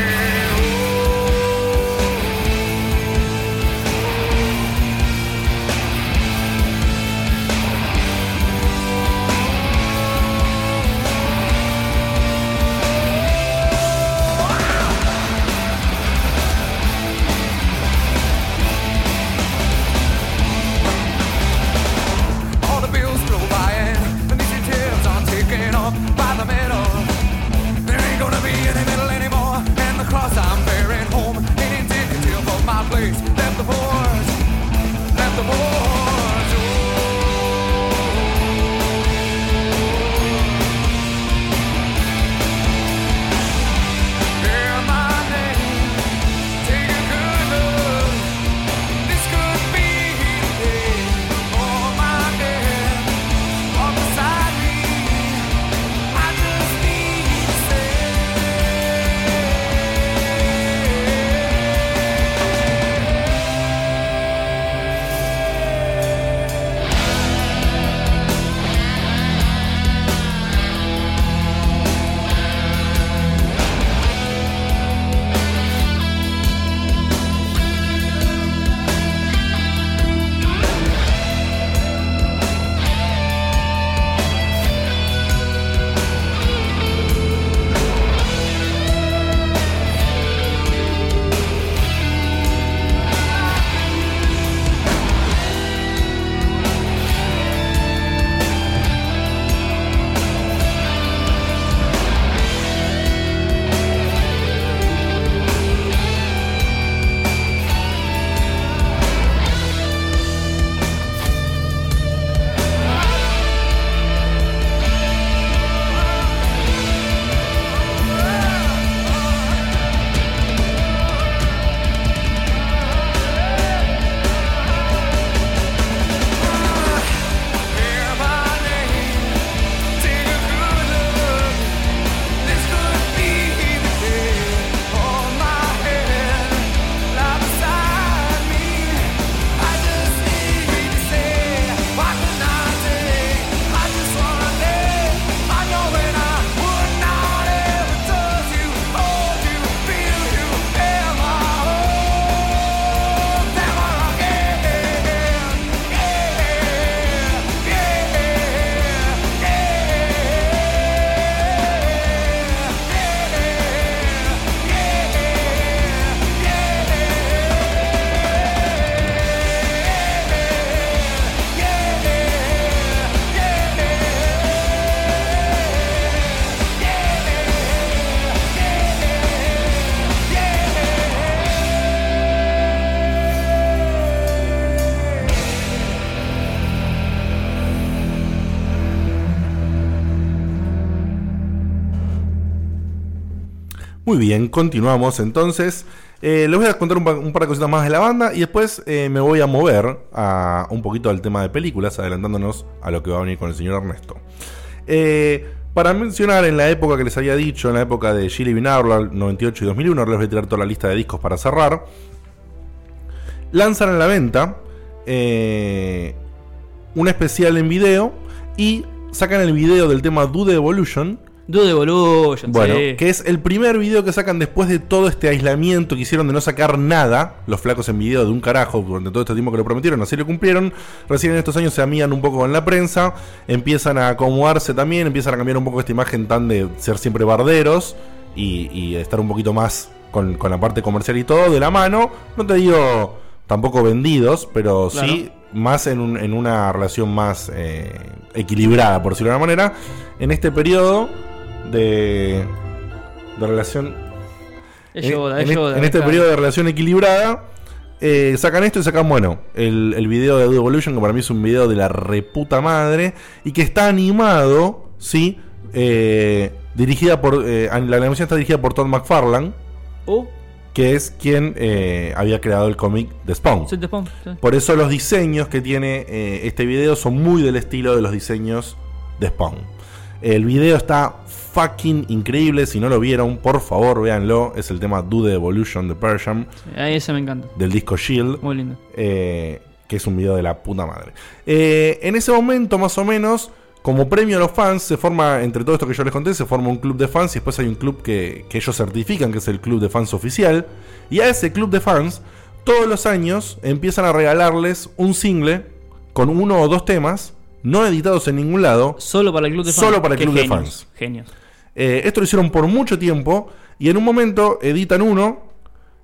boys, let the boys, let the boys. Muy bien, continuamos entonces. Eh, les voy a contar un, pa- un par de cositas más de la banda y después eh, me voy a mover a un poquito al tema de películas, adelantándonos a lo que va a venir con el señor Ernesto. Eh, para mencionar en la época que les había dicho, en la época de Chili Binaural, 98 y 2001, ahora les voy a tirar toda la lista de discos para cerrar. Lanzan a la venta un especial en video y sacan el video del tema the Evolution. The Evolution, Bueno, sí. que es el primer video que sacan después de todo este aislamiento que hicieron de no sacar nada. Los flacos en video de un carajo durante todo este tiempo que lo prometieron, así lo cumplieron. Recién en estos años se amigan un poco con la prensa, empiezan a acomodarse también, empiezan a cambiar un poco esta imagen tan de ser siempre barderos y, y estar un poquito más con, con la parte comercial y todo de la mano. No te digo tampoco vendidos, pero sí más en, un- en una relación más eh, equilibrada, por decirlo de alguna manera. En este periodo de, de relación Es Yoda, en, es Yoda, en este claro. periodo de relación equilibrada, eh, sacan esto y sacan, bueno, el, el video de Dude Evolution, que para mí es un video de la reputa madre, y que está animado, ¿sí? Eh, dirigida por. eh, la animación está dirigida por Todd McFarlane, Uh, que es quien había creado el cómic de Spawn. Sí. Por eso los diseños que tiene este video son muy del estilo de los diseños de Spawn. El video está fucking increíble. Si no lo vieron, por favor, véanlo. Es el tema Do the Evolution de Persian Ahí ese me encanta. del disco Shield. Muy lindo. eh, que es un video de la puta madre. Eh, en ese momento, más o menos, como premio a los fans, se forma, entre todo esto que yo les conté, se forma un club de fans y después hay un club que, que ellos certifican que es el club de fans oficial. Y a ese club de fans, todos los años empiezan a regalarles un single con uno o dos temas, no editados en ningún lado. Solo para el club de fans. Solo para el Qué club de genios, fans. Genios. Eh, esto lo hicieron por mucho tiempo y en un momento editan uno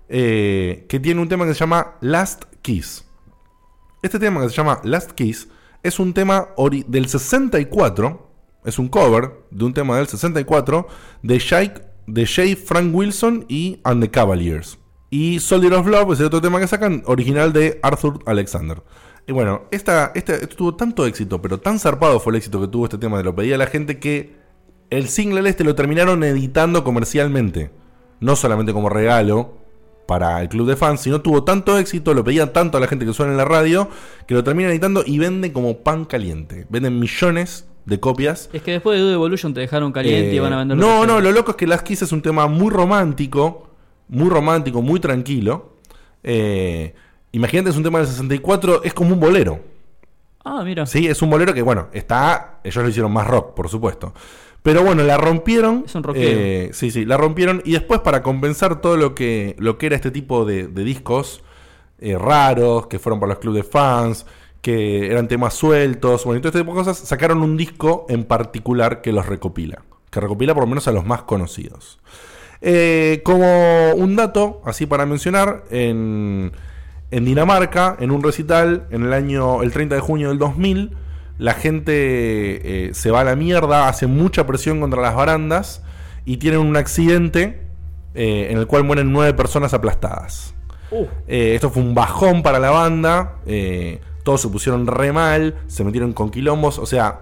eh, que tiene un tema que se llama Last Kiss. Este tema que se llama Last Kiss es un tema del 64, es un cover de un tema del 64 de Shake, de Jay Frank Wilson y And the Cavaliers. Y Soldier of Love es el otro tema que sacan, original de Arthur Alexander. Y bueno, esta, esta- esto tuvo tanto éxito, pero tan zarpado fue el éxito que tuvo este tema de lo pedía la gente que el single este lo terminaron editando comercialmente. No solamente como regalo para el club de fans, sino tuvo tanto éxito, lo pedía tanto a la gente que suena en la radio, que lo terminan editando y venden como pan caliente. Venden millones de copias. Es que después de Do Evolution te dejaron caliente y Eh, van a vender No, que no, sea. lo loco es que Last Kiss es un tema muy romántico, muy romántico, muy tranquilo. Eh, imagínate, es un tema del 64, es como un bolero. Ah, mira. Sí, es un bolero que, bueno, está. Ellos lo hicieron más rock, por supuesto. Pero bueno, la rompieron. Es un rockero. eh, sí, sí, la rompieron. Y después, para compensar todo lo que, lo que era este tipo de, de discos eh, raros, que fueron para los clubes de fans, que eran temas sueltos, bueno, y todo este tipo de cosas, sacaron un disco en particular que los recopila. Que recopila por lo menos a los más conocidos. Eh, como un dato, así para mencionar, en, en Dinamarca, en un recital, en el año, el 30 de junio del 2000, la gente eh, se va a la mierda, hace mucha presión contra las barandas y tienen un accidente eh, en el cual mueren nueve personas aplastadas. Uh, Eh, esto fue un bajón para la banda. todos se pusieron re mal. Se metieron con quilombos. O sea,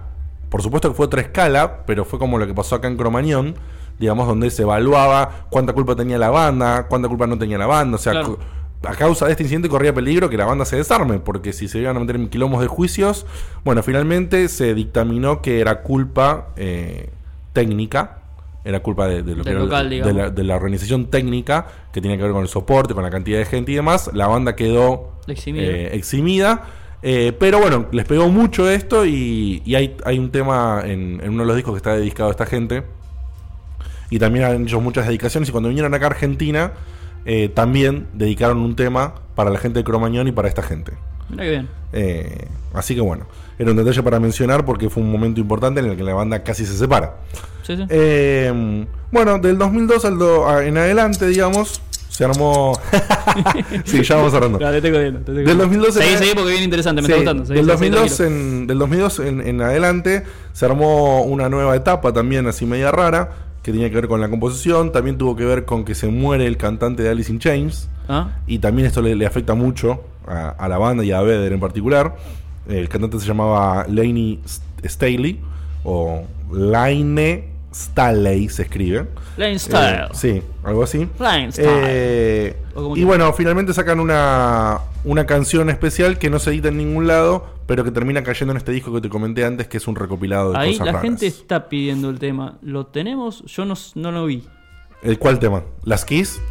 por supuesto que fue otra escala. Pero fue como lo que pasó acá en Cromañón. Digamos, donde se evaluaba cuánta culpa tenía la banda, cuánta culpa no tenía la banda. O sea, Claro. A causa de este incidente corría peligro que la banda se desarme. Porque si se iban a meter en quilombos de juicios. Bueno, finalmente se dictaminó que era culpa eh, técnica. Era culpa de, de lo que era- local, de la, de la organización técnica que tiene que ver con el soporte, con la cantidad de gente y demás. La banda quedó Eximida. eh, eximida. Eh, pero bueno, les pegó mucho esto y, y hay, hay un tema en, en uno de los discos que está dedicado a esta gente. Y también han hecho muchas dedicaciones. Y cuando vinieron acá a Argentina, eh, también dedicaron un tema para la gente de Cromañón y para esta gente. mira que bien. Eh, así que bueno, era un detalle para mencionar porque fue un momento importante en el que la banda casi se separa. Sí, sí. Eh, bueno, del 2002 al do- en adelante, digamos, se armó. sí, ya vamos cerrando. Claro, te estoy jodiendo, te estoy Del jodiendo. 2012 Seguí, en- seguí porque viene interesante, me Sí, está gustando. Seguí, del, seguí, 2002 tranquilo. en, del 2002 en, en adelante se armó una nueva etapa también así media rara que tenía que ver con la composición, también tuvo que ver con que se muere el cantante de Alice in Chains ¿Ah? y también esto le, le afecta mucho a, a la banda y a Vedder en particular. El cantante se llamaba Laney Staley o Laine Staley se escribe. Lane Style. Eh, sí, algo así. Lane Style. Eh, y bueno, finalmente sacan una, una canción especial que no se edita en ningún lado, pero que termina cayendo en este disco que te comenté antes, que es un recopilado de Ahí cosas la raras. gente está pidiendo el tema. ¿Lo tenemos? Yo no, no lo vi. ¿El cuál tema? ¿Las Kiss?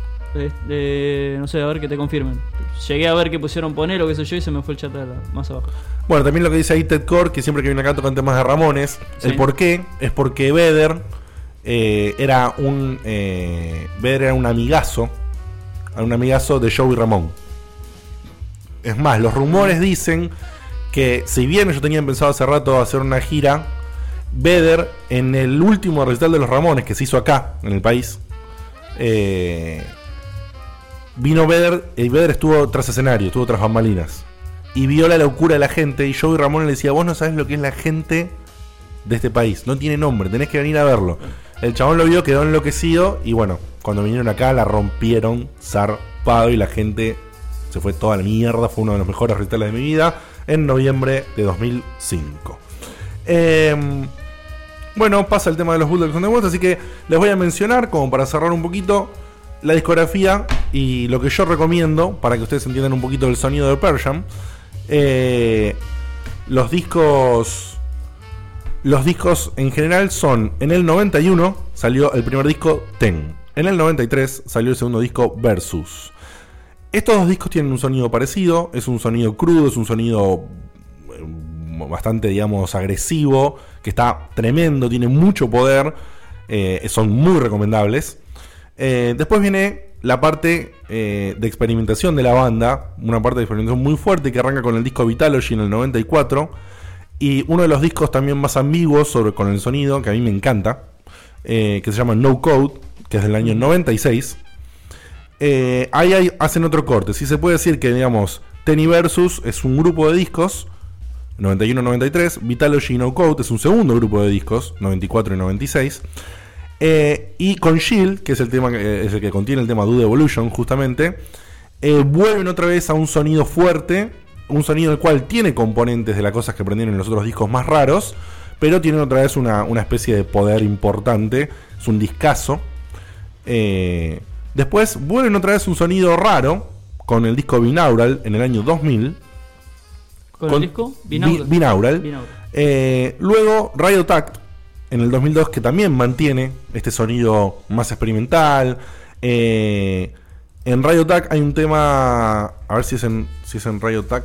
No sé, a ver que te confirmen. Llegué a ver que pusieron poner o qué sé yo y se me fue el chat más abajo. Bueno, también lo que dice ahí Ted Core, que siempre que viene acá tocan temas de Ramones. Sí. El por qué es porque Vedder eh, era un. Eh, Vedder era un amigazo. era Un amigazo de Joey Ramón. Es más, los rumores dicen que si bien yo tenía pensado hace rato hacer una gira, Vedder en el último recital de los Ramones que se hizo acá, en el país, eh, vino Vedder, y Vedder estuvo tras escenario, estuvo tras bambalinas. Y vio la locura de la gente. Y Joey Ramón le decía: Vos no sabes lo que es la gente de este país. No tiene nombre, tenés que venir a verlo. El chabón lo vio, quedó enloquecido. Y bueno, cuando vinieron acá la rompieron zarpado. Y la gente se fue toda la mierda. Fue uno de los mejores recitales de mi vida. En noviembre de 2005. Em, bueno, pasa el tema de los Bulldogs on the West, así que les voy a mencionar, como para cerrar un poquito, la discografía y lo que yo recomiendo para que ustedes entiendan un poquito el sonido de Persian. Eh, los discos. Los discos en general son. En el 91 salió el primer disco Ten. En el 93 salió el segundo disco Versus. Estos dos discos tienen un sonido parecido. Es un sonido crudo, es un sonido eh, bastante, digamos, agresivo. Que está tremendo, tiene mucho poder. eh, son muy recomendables. Después viene la parte eh, de experimentación de la banda, una parte de experimentación muy fuerte que arranca con el disco Vitalogy en el 94 y uno de los discos también más ambiguos sobre, con el sonido, que a mí me encanta, eh, que se llama No Code, que es del año 96. Eh, ahí hay- hacen otro corte, si se puede decir que digamos Tenny Versus es un grupo de discos 91-93, Vitalogy y No Code es un segundo grupo de discos, 94 y 96. Eh, y con Shield, que es el tema que- eh, es el que contiene el tema Dude Evolution, justamente, eh, vuelven otra vez a un sonido fuerte, un sonido el cual tiene componentes de las cosas que aprendieron en los otros discos más raros, pero tienen otra vez una, una especie de poder importante, es un discazo. Eh, después vuelven otra vez un sonido raro con el disco Binaural en el año 2000. ¿Con, Con- el disco? Bi- Binaural. Binaural. Binaural. Luego Radio Tact en el 2002 que también mantiene este sonido más experimental. Eh, en Radio Tac hay un tema, a ver si es en, si es en Radio Tac.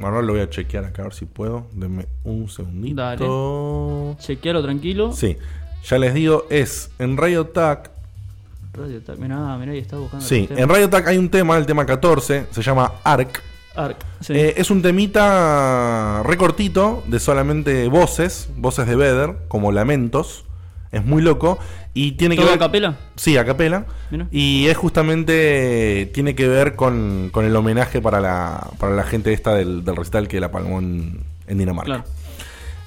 Ahora lo voy a chequear acá a ver si puedo. Denme un segundito. Dale. Chequealo tranquilo. Sí, ya les digo, es en Radio Tac. Radio Tag, Mirá, mirá, ahí está buscando. Sí, el tema. en Radio Tac hay un tema, el tema 14, se llama Arc. Sí. Eh, es un temita recortito de solamente voces, voces de Vedder, como lamentos. Es muy loco. Y tiene que ¿Todo ver. a capela? Sí, a capela. Mira. Y es justamente. Tiene que ver con, con el homenaje para la, para la gente esta del, del recital que la palmó en, en Dinamarca. Claro.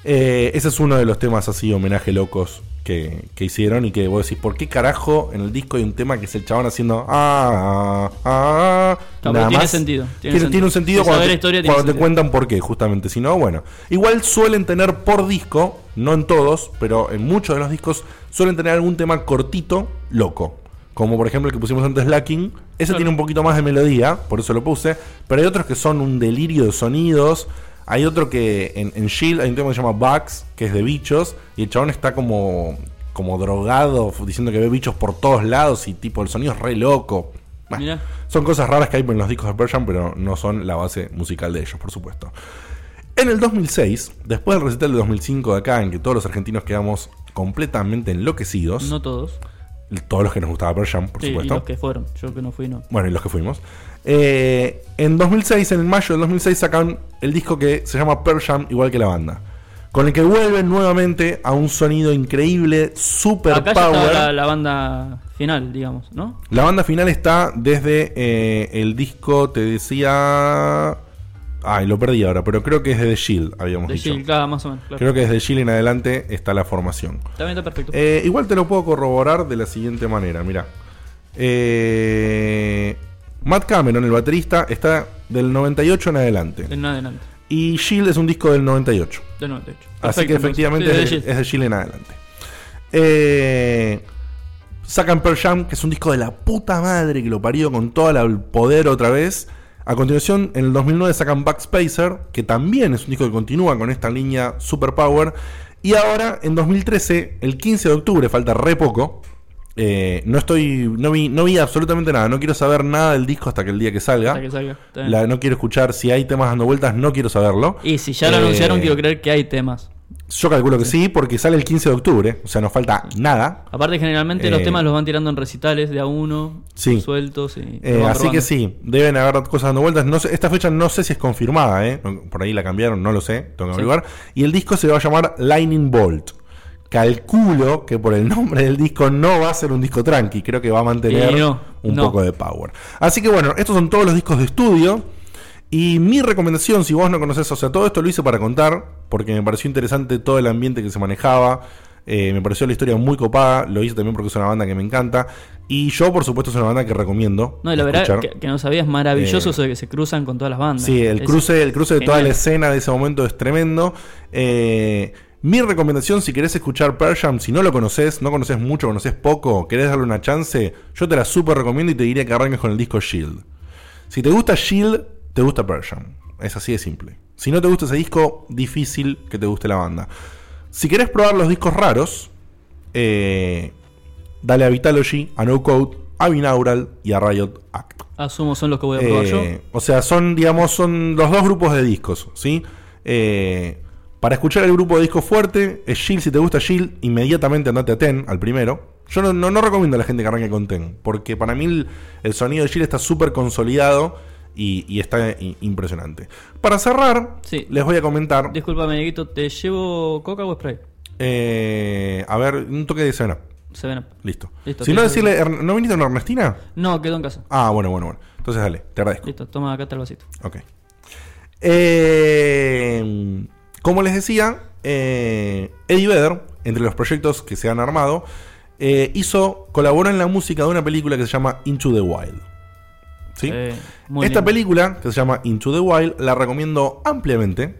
Eh, ese es uno de los temas así, homenaje locos que, que hicieron y que vos decís, ¿por qué carajo en el disco hay un tema que es el chabón haciendo ah, ah, ah, nada tiene más? sentido, tiene Tiene, sentido. tiene un sentido cuando, te, la historia, tiene cuando te sentido. cuentan por qué, justamente. Si no, bueno. Igual suelen tener por disco, no en todos, pero en muchos de los discos suelen tener algún tema cortito, loco. Como por ejemplo el que pusimos antes, Lacking. Ese Claro. tiene un poquito más de melodía, por eso lo puse. Pero hay otros que son un delirio de sonidos. Hay otro que en, en Shield hay un tema que se llama Bugs, que es de bichos. Y el chabón está como, como drogado, diciendo que ve bichos por todos lados. Y tipo, el sonido es re loco. Son cosas raras que hay en los discos de Persian, pero no son la base musical de ellos, por supuesto. En el 2006, después del recital de 2005 de acá, en que todos los argentinos quedamos completamente enloquecidos, No todos. todos los que nos gustaba Persian, por Sí, y supuesto. los que fueron. Yo que no fui, no. Bueno, y los que fuimos. Eh, en 2006, en mayo del 2006, sacan el disco que se llama Pearl Jam, igual que la banda. Con el que vuelven nuevamente a un sonido increíble, super Acá ya power. estaba la, la banda final, digamos, ¿no? La banda final está desde eh, el disco, te decía. Ay, lo perdí ahora, pero creo que es de The Shield, habíamos De dicho. Shield, cada más o menos. Claro. Creo que desde Shield en adelante está la formación. También está perfecto. Eh, igual te lo puedo corroborar de la siguiente manera, mira. Eh, Matt Cameron, el baterista, está del 98 en adelante. En adelante. Y Shield es un disco del 98. Del 98. Así que efectivamente Sí, de es, Shield. es de en adelante. Eh, sacan Pearl Jam, que es un disco de la puta madre que lo parió con todo el poder otra vez. A continuación, en el 2009 sacan Backspacer, que también es un disco que continúa con esta línea Superpower. Y ahora, en 2013, el 15 de octubre, falta re poco. Eh, no estoy. No vi, no vi absolutamente nada. No quiero saber nada del disco hasta que el día que salga. Hasta que salga. La- no quiero escuchar si hay temas dando vueltas, no quiero saberlo. Y si ya lo Eh, anunciaron, quiero creer que hay temas. Yo calculo que sí, porque sale el 15 de octubre, o sea, nos falta nada. Aparte, generalmente los Eh, temas los van tirando en recitales de a uno, Sí. sueltos. Y Eh, así probando. que sí, deben haber cosas dando vueltas. No sé, esta fecha no sé si es confirmada, ¿eh? por ahí la cambiaron, no lo sé, tengo que Sí. averiguar. Y el disco se va a llamar Lightning Bolt. Calculo que por el nombre del disco no va a ser un disco tranqui, creo que va a mantener no, un no. poco de power. Así que bueno, estos son todos los discos de estudio. Y mi recomendación, si vos no conocés, o sea, todo esto lo hice para contar, porque me pareció interesante todo el ambiente que se manejaba. eh, me pareció la historia muy copada. Lo hice también porque es una banda que me encanta. Y yo, por supuesto, es una banda que recomiendo. No, y la verdad que, que no sabía es maravilloso Eh, eso de que se cruzan con todas las bandas. Sí, el Es cruce, el cruce de toda la escena de ese momento es tremendo. Eh, mi recomendación, si querés escuchar Pearl Jam, si no lo conoces, no conoces mucho, conoces poco, querés darle una chance, yo te la súper recomiendo y te diría que arranques con el disco Shield. Si te gusta Shield, te gusta Pearl Jam. Es así de simple. Si no te gusta ese disco, difícil que te guste la banda. Si querés probar los discos raros, eh, dale a Vitalogy, a No Code, a Binaural y a Riot Act. Asumo son los que voy a probar yo. Eh, O sea, son, digamos, son los dos grupos de discos, ¿sí? Eh, para escuchar el grupo de discos fuerte, es Shield, si te gusta Shield, inmediatamente andate a Ten, al primero. Yo no, no, no recomiendo a la gente que arranque con Ten, porque para mí el, el sonido de Shield está súper consolidado y, y está i- impresionante. Para cerrar, Sí. les voy a comentar, Disculpame, Dieguito, ¿te llevo coca o spray? eh, a ver, un toque de escena. Se ven. Listo. Listo, si no, decirle, "Er- ¿no viniste con Ernestina? No, quedó en casa. Ah, bueno, bueno, bueno. Entonces dale, te agradezco. Listo, toma acá está el vasito. Ok. Eh, como les decía, eh, Eddie Vedder, entre los proyectos que se han armado, eh, hizo, colaboró en la música de una película que se llama Into the Wild. ¿Sí? Eh, Esta lindo. película, que se llama Into the Wild, la recomiendo ampliamente.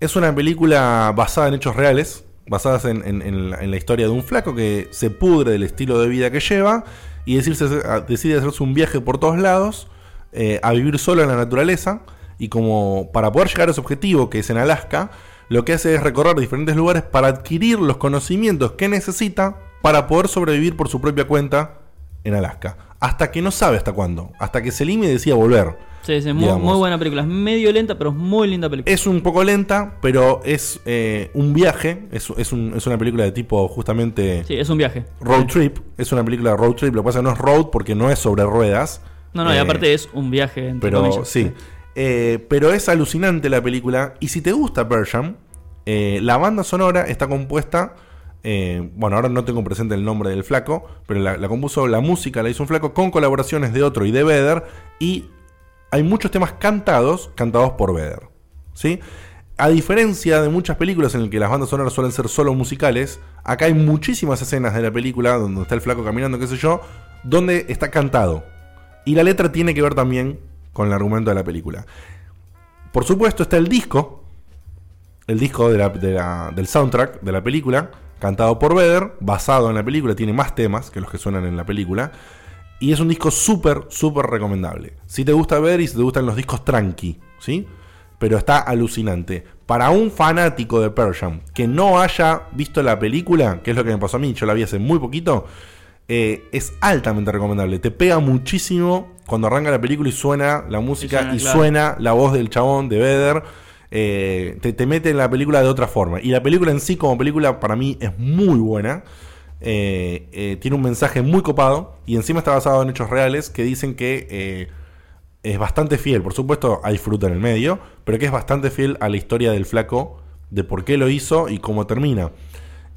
Es una película basada en hechos reales, basadas en, en- en la, en la historia de un flaco que se pudre del estilo de vida que lleva y decirse- decide hacerse un viaje por todos lados, eh, a vivir solo en la naturaleza. Y como para poder llegar a ese objetivo, que es en Alaska, lo que hace es recorrer diferentes lugares para adquirir los conocimientos que necesita para poder sobrevivir por su propia cuenta en Alaska. Hasta que no sabe hasta cuándo. Hasta que se lime y decía volver. Sí, sí, muy, muy buena película. Es medio lenta, pero es muy linda película. Es un poco lenta, pero es eh, un viaje. Es, es un- es una película de tipo justamente Sí, es un viaje. road trip. Es una película de road trip. Lo que pasa es que no es road porque no es sobre ruedas. No, no, y Eh, aparte es un viaje, entre pero comillas. sí. Eh, pero es alucinante la película. Y si te gusta Persian, eh, la banda sonora está compuesta. eh, bueno, ahora no tengo presente el nombre del flaco, pero la, la compuso la música, la hizo un flaco con colaboraciones de otro y de Vedder. Y hay muchos temas cantados, cantados por Vedder. ¿Sí? A diferencia de muchas películas en las que las bandas sonoras suelen ser solo musicales, acá hay muchísimas escenas de la película donde está el flaco caminando, qué sé yo, donde está cantado. Y la letra tiene que ver también con el argumento de la película. Por supuesto está el disco, el disco del soundtrack de la película, cantado por Vedder, basado en la película, tiene más temas que los que suenan en la película. Y es un disco súper, súper recomendable. Si te gusta ver y si te gustan los discos tranqui, ¿sí? Pero está alucinante. Para un fanático de Pearl Jam que no haya visto la película, que es lo que me pasó a mí, yo la vi hace muy poquito, eh, es altamente recomendable. Te pega muchísimo cuando arranca la película y suena la música suena, y claro. suena la voz del chabón de Vedder. Eh, te, te mete en la película de otra forma. Y la película en sí, como película, para mí es muy buena. Eh, tiene un mensaje muy copado. Y encima está basado en hechos reales que dicen que es bastante fiel. Por supuesto, hay fruta en el medio. Pero que es bastante fiel a la historia del flaco. De por qué lo hizo y cómo termina.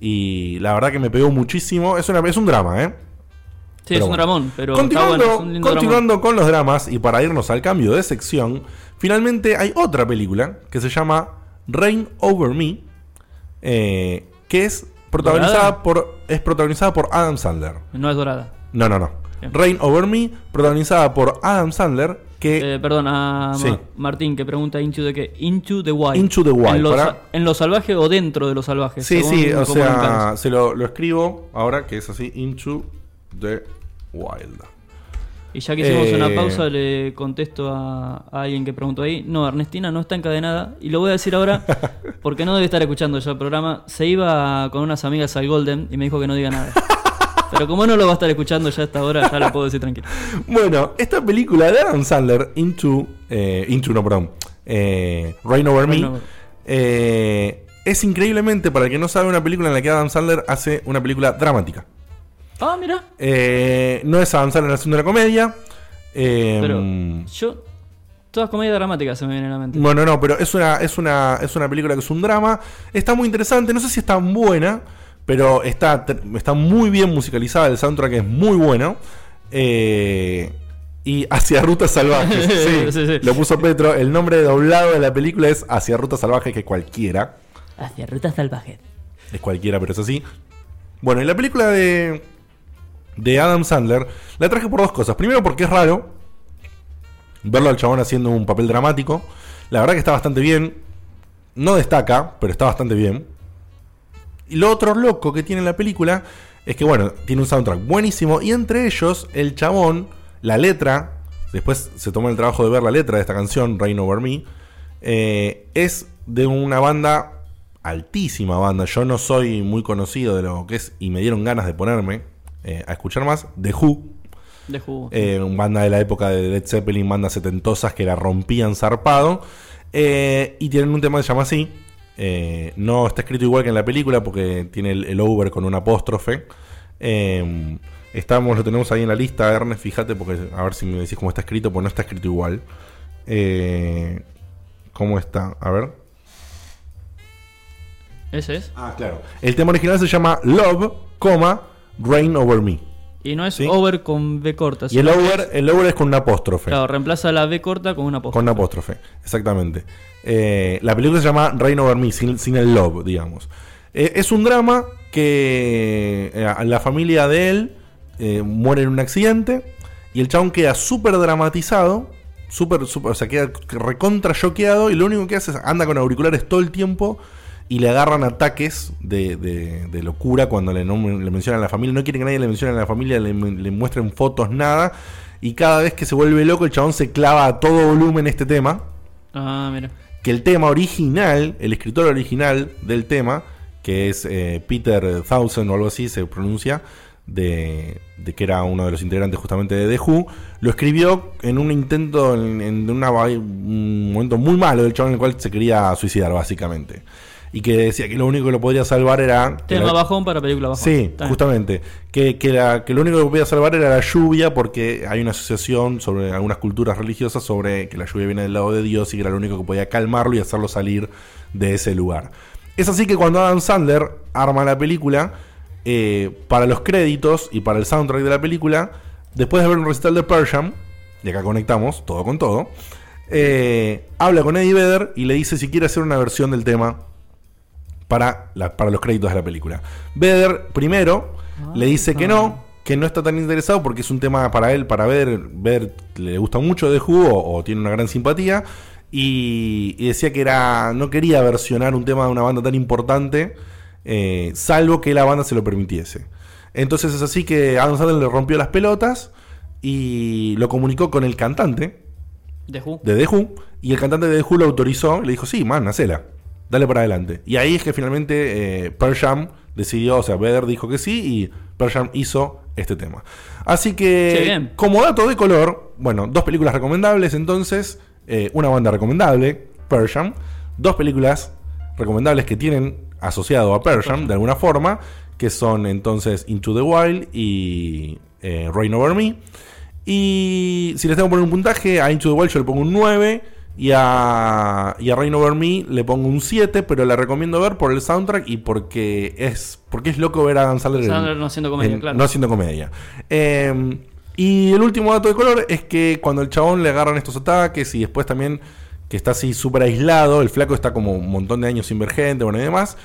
Y la verdad que me pegó muchísimo. Es, una, es un drama, ¿eh? Sí, Pero es un bueno. dramón, pero continuando, bueno, un continuando con los dramas y para irnos al cambio de sección, finalmente hay otra película que se llama Reign Over Me, eh, que es protagonizada ¿Dorada? por es protagonizada por Adam Sandler. No es dorada. No, no, no. Bien. Reign Over Me, protagonizada por Adam Sandler que Eh, perdón, a Sí. Martín que pregunta Into the qué? Into the Wild. Into the Wild, En lo, para- sa- en lo salvaje o dentro de lo salvaje. Sí, sí, o sea, se lo, lo escribo ahora que es así, Into the Wild. Y ya que hicimos Eh, una pausa, le contesto a, a alguien que preguntó ahí. No, Ernestina no está encadenada. Y lo voy a decir ahora porque no debe estar escuchando ya el programa. Se iba con unas amigas al Golden y me dijo que no diga nada. Pero como no lo va a estar escuchando ya a esta hora, ya lo puedo decir tranquilo. Bueno, esta película de Adam Sandler, Into, eh, Into no, perdón, eh, Rain Over Me, eh, es increíblemente, para el que no sabe, una película en la que Adam Sandler hace una película dramática. Ah, mira. Eh, no es Adam Sandler haciendo una comedia. eh, Pero yo. Todas comedias dramáticas se me vienen a la mente. Bueno, no, pero es una, es una, es una película que es un drama. Está muy interesante. No sé si es tan buena, pero está, está muy bien musicalizada. El soundtrack es muy bueno. Eh, y Hacia Rutas Salvajes. sí, Sí, sí. Lo puso Petro. El nombre doblado de la película es Hacia Rutas Salvajes, que es cualquiera. Hacia Ruta Salvaje. Es cualquiera, pero es así. Bueno, y la película de, de Adam Sandler la traje por dos cosas. Primero, porque es raro verlo al chabón haciendo un papel dramático. La verdad que está bastante bien. No destaca, pero está bastante bien. Y lo otro loco que tiene la película es que, bueno, tiene un soundtrack buenísimo. Y entre ellos, el chabón, la letra, después se tomó el trabajo de ver la letra de esta canción, Rain Over Me, eh, es de una banda, altísima banda. Yo no soy muy conocido de lo que es y me dieron ganas de ponerme eh, a escuchar más. The Who, De jugo. eh, banda de la época de Led Zeppelin, bandas setentosas que la rompían zarpado. Eh, y tienen un tema que se llama así. Eh, no está escrito igual que en la película porque tiene el, el over con un apóstrofe. Eh, estamos, lo tenemos ahí en la lista, Ernest, fíjate, porque a ver si me decís cómo está escrito, pues no está escrito igual. Eh, ¿Cómo está? A ver. Ese es. Ah, claro. El tema original se llama Love, coma, Rain Over Me. Y no es Sí. over con B corta. Y el over, el over es con un apóstrofe. Claro, reemplaza la B corta con una posta. Con apóstrofe, exactamente. Eh, la película se llama Rain Over Me, sin, sin el love, digamos. Eh, es un drama que eh, la familia de él muere en un accidente y el chabón queda súper dramatizado, súper, súper, o sea, queda recontra choqueado y lo único que hace es anda con auriculares todo el tiempo y le agarran ataques de, de- de locura cuando le, mencionan a la familia. No quiere que nadie le mencione a la familia, le, le muestren fotos, nada. Y cada vez que se vuelve loco, el chabón se clava a todo volumen este tema. Ah, mira. Que el tema original, el escritor original del tema, que es eh, Peter Thousand o algo así se pronuncia, de, de que era uno de los integrantes justamente de The Who, lo escribió en un intento, en, en una, un momento muy malo del chabón en el cual se quería suicidar, básicamente. Y que decía que lo único que lo podría salvar era. Tema la- bajón para película bajón. Sí, justamente. Que, que, la- que lo único que podía salvar era la lluvia, porque hay una asociación sobre algunas culturas religiosas sobre que la lluvia viene del lado de Dios y que era lo único que podía calmarlo y hacerlo salir de ese lugar. Es así que cuando Adam Sandler arma la película, eh, para los créditos y para el soundtrack de la película, después de ver un recital de Pearl Jam, y acá conectamos todo con todo, eh, habla con Eddie Vedder y le dice si quiere hacer una versión del tema para, la- para los créditos de la película. Vedder primero le dice que no, que no está tan interesado porque es un tema para él, para ver, ver le gusta mucho de Who o, tiene una gran simpatía. Y, y decía que era no quería versionar un tema de una banda tan importante, eh, salvo que la banda se lo permitiese. Entonces es así que Adam Sandler le rompió las pelotas y lo comunicó con el cantante, The Who. de The Who y el cantante de The Who lo autorizó, le dijo, sí, man, hacela, dale para adelante. Y ahí es que finalmente eh, Pearl Jam decidió, o sea, Vedder dijo que sí y Pearl Jam hizo este tema. Así que, como dato de color, bueno, dos películas recomendables entonces, eh, una banda recomendable, Pearl Jam, dos películas recomendables que tienen asociado a Pearl Jam de alguna forma, que son entonces Into the Wild y eh, Rain Over Me. Y si les tengo que poner un puntaje, a Into the Wild yo le pongo un 9 y a, y a Rain Over Me le pongo un 7, pero la recomiendo ver por el soundtrack y porque es porque es loco ver a Dan Sandler, en- no haciendo comedia, en- claro. no haciendo comedia. Eh, y el último dato de color es que cuando el chabón le agarran estos ataques y después también que está así súper aislado, el flaco está como un montón de años sin ver gente, bueno y demás,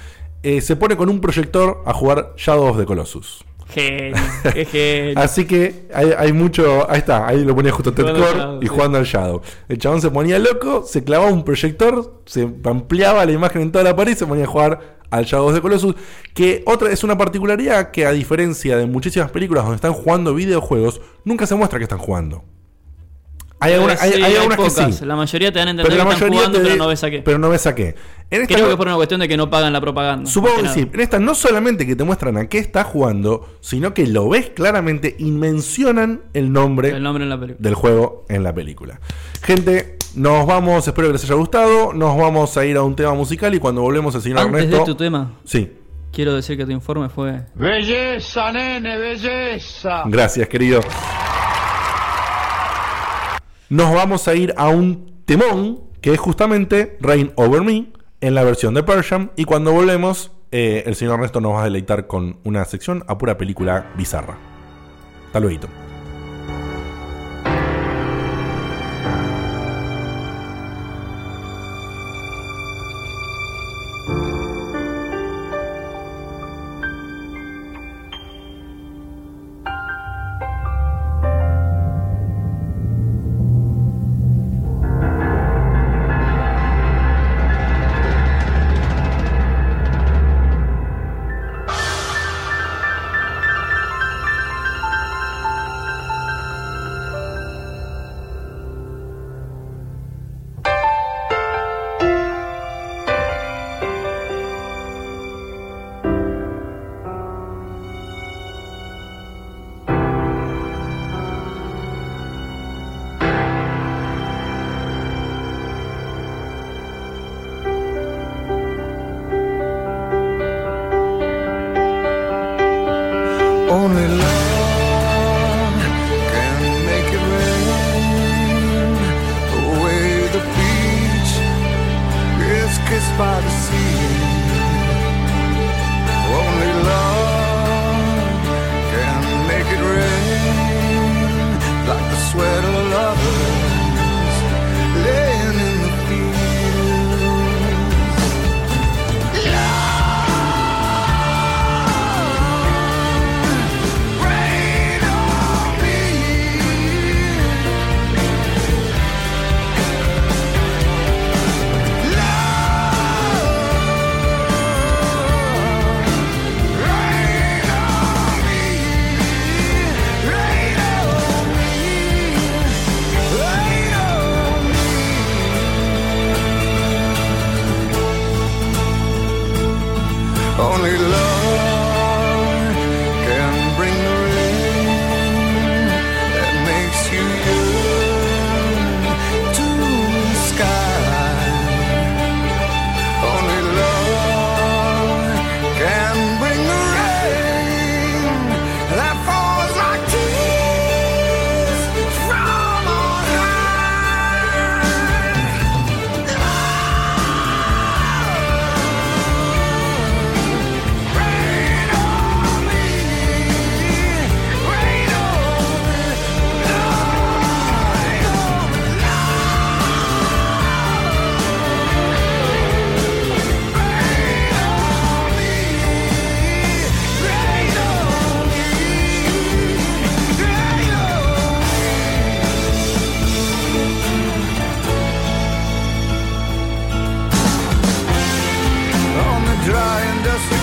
eh, se pone con un proyector a jugar Shadow of the Colossus. Genio, qué genio. Así que hay, hay mucho. Ahí está, ahí lo ponía justo Ted Core y jugando al Shadow. El chabón se ponía loco, se clavaba un proyector, se ampliaba la imagen en toda la pared y se ponía a jugar al Shadow de Colossus. Que otra es una particularidad que, a diferencia de muchísimas películas donde están jugando videojuegos, nunca se muestra que están jugando. Hay, alguna- Eh, hay- sí, hay algunas que pocas. sí. La mayoría te dan a entender Pero que están jugando, te pero no ves a qué. Pero no ves a qué. En esta Creo no- que es por una cuestión de que no pagan la propaganda. Supongo que sí. En esta no solamente que te muestran a qué está jugando, sino que lo ves claramente y mencionan el nombre, El nombre en la película. del juego en la película. Gente, nos vamos, espero que les haya gustado. Nos vamos a ir a un tema musical y cuando volvemos el señor Antes Ernesto. de tu tema, Sí, quiero decir que tu informe fue. Belleza, nene, belleza. gracias, querido. Nos vamos a ir a un temón que es justamente Rain Over Me en la versión de Persian. Y cuando volvemos, eh, el señor Ernesto nos va a deleitar con una sección a pura película bizarra. Hasta luego. Dry and dusty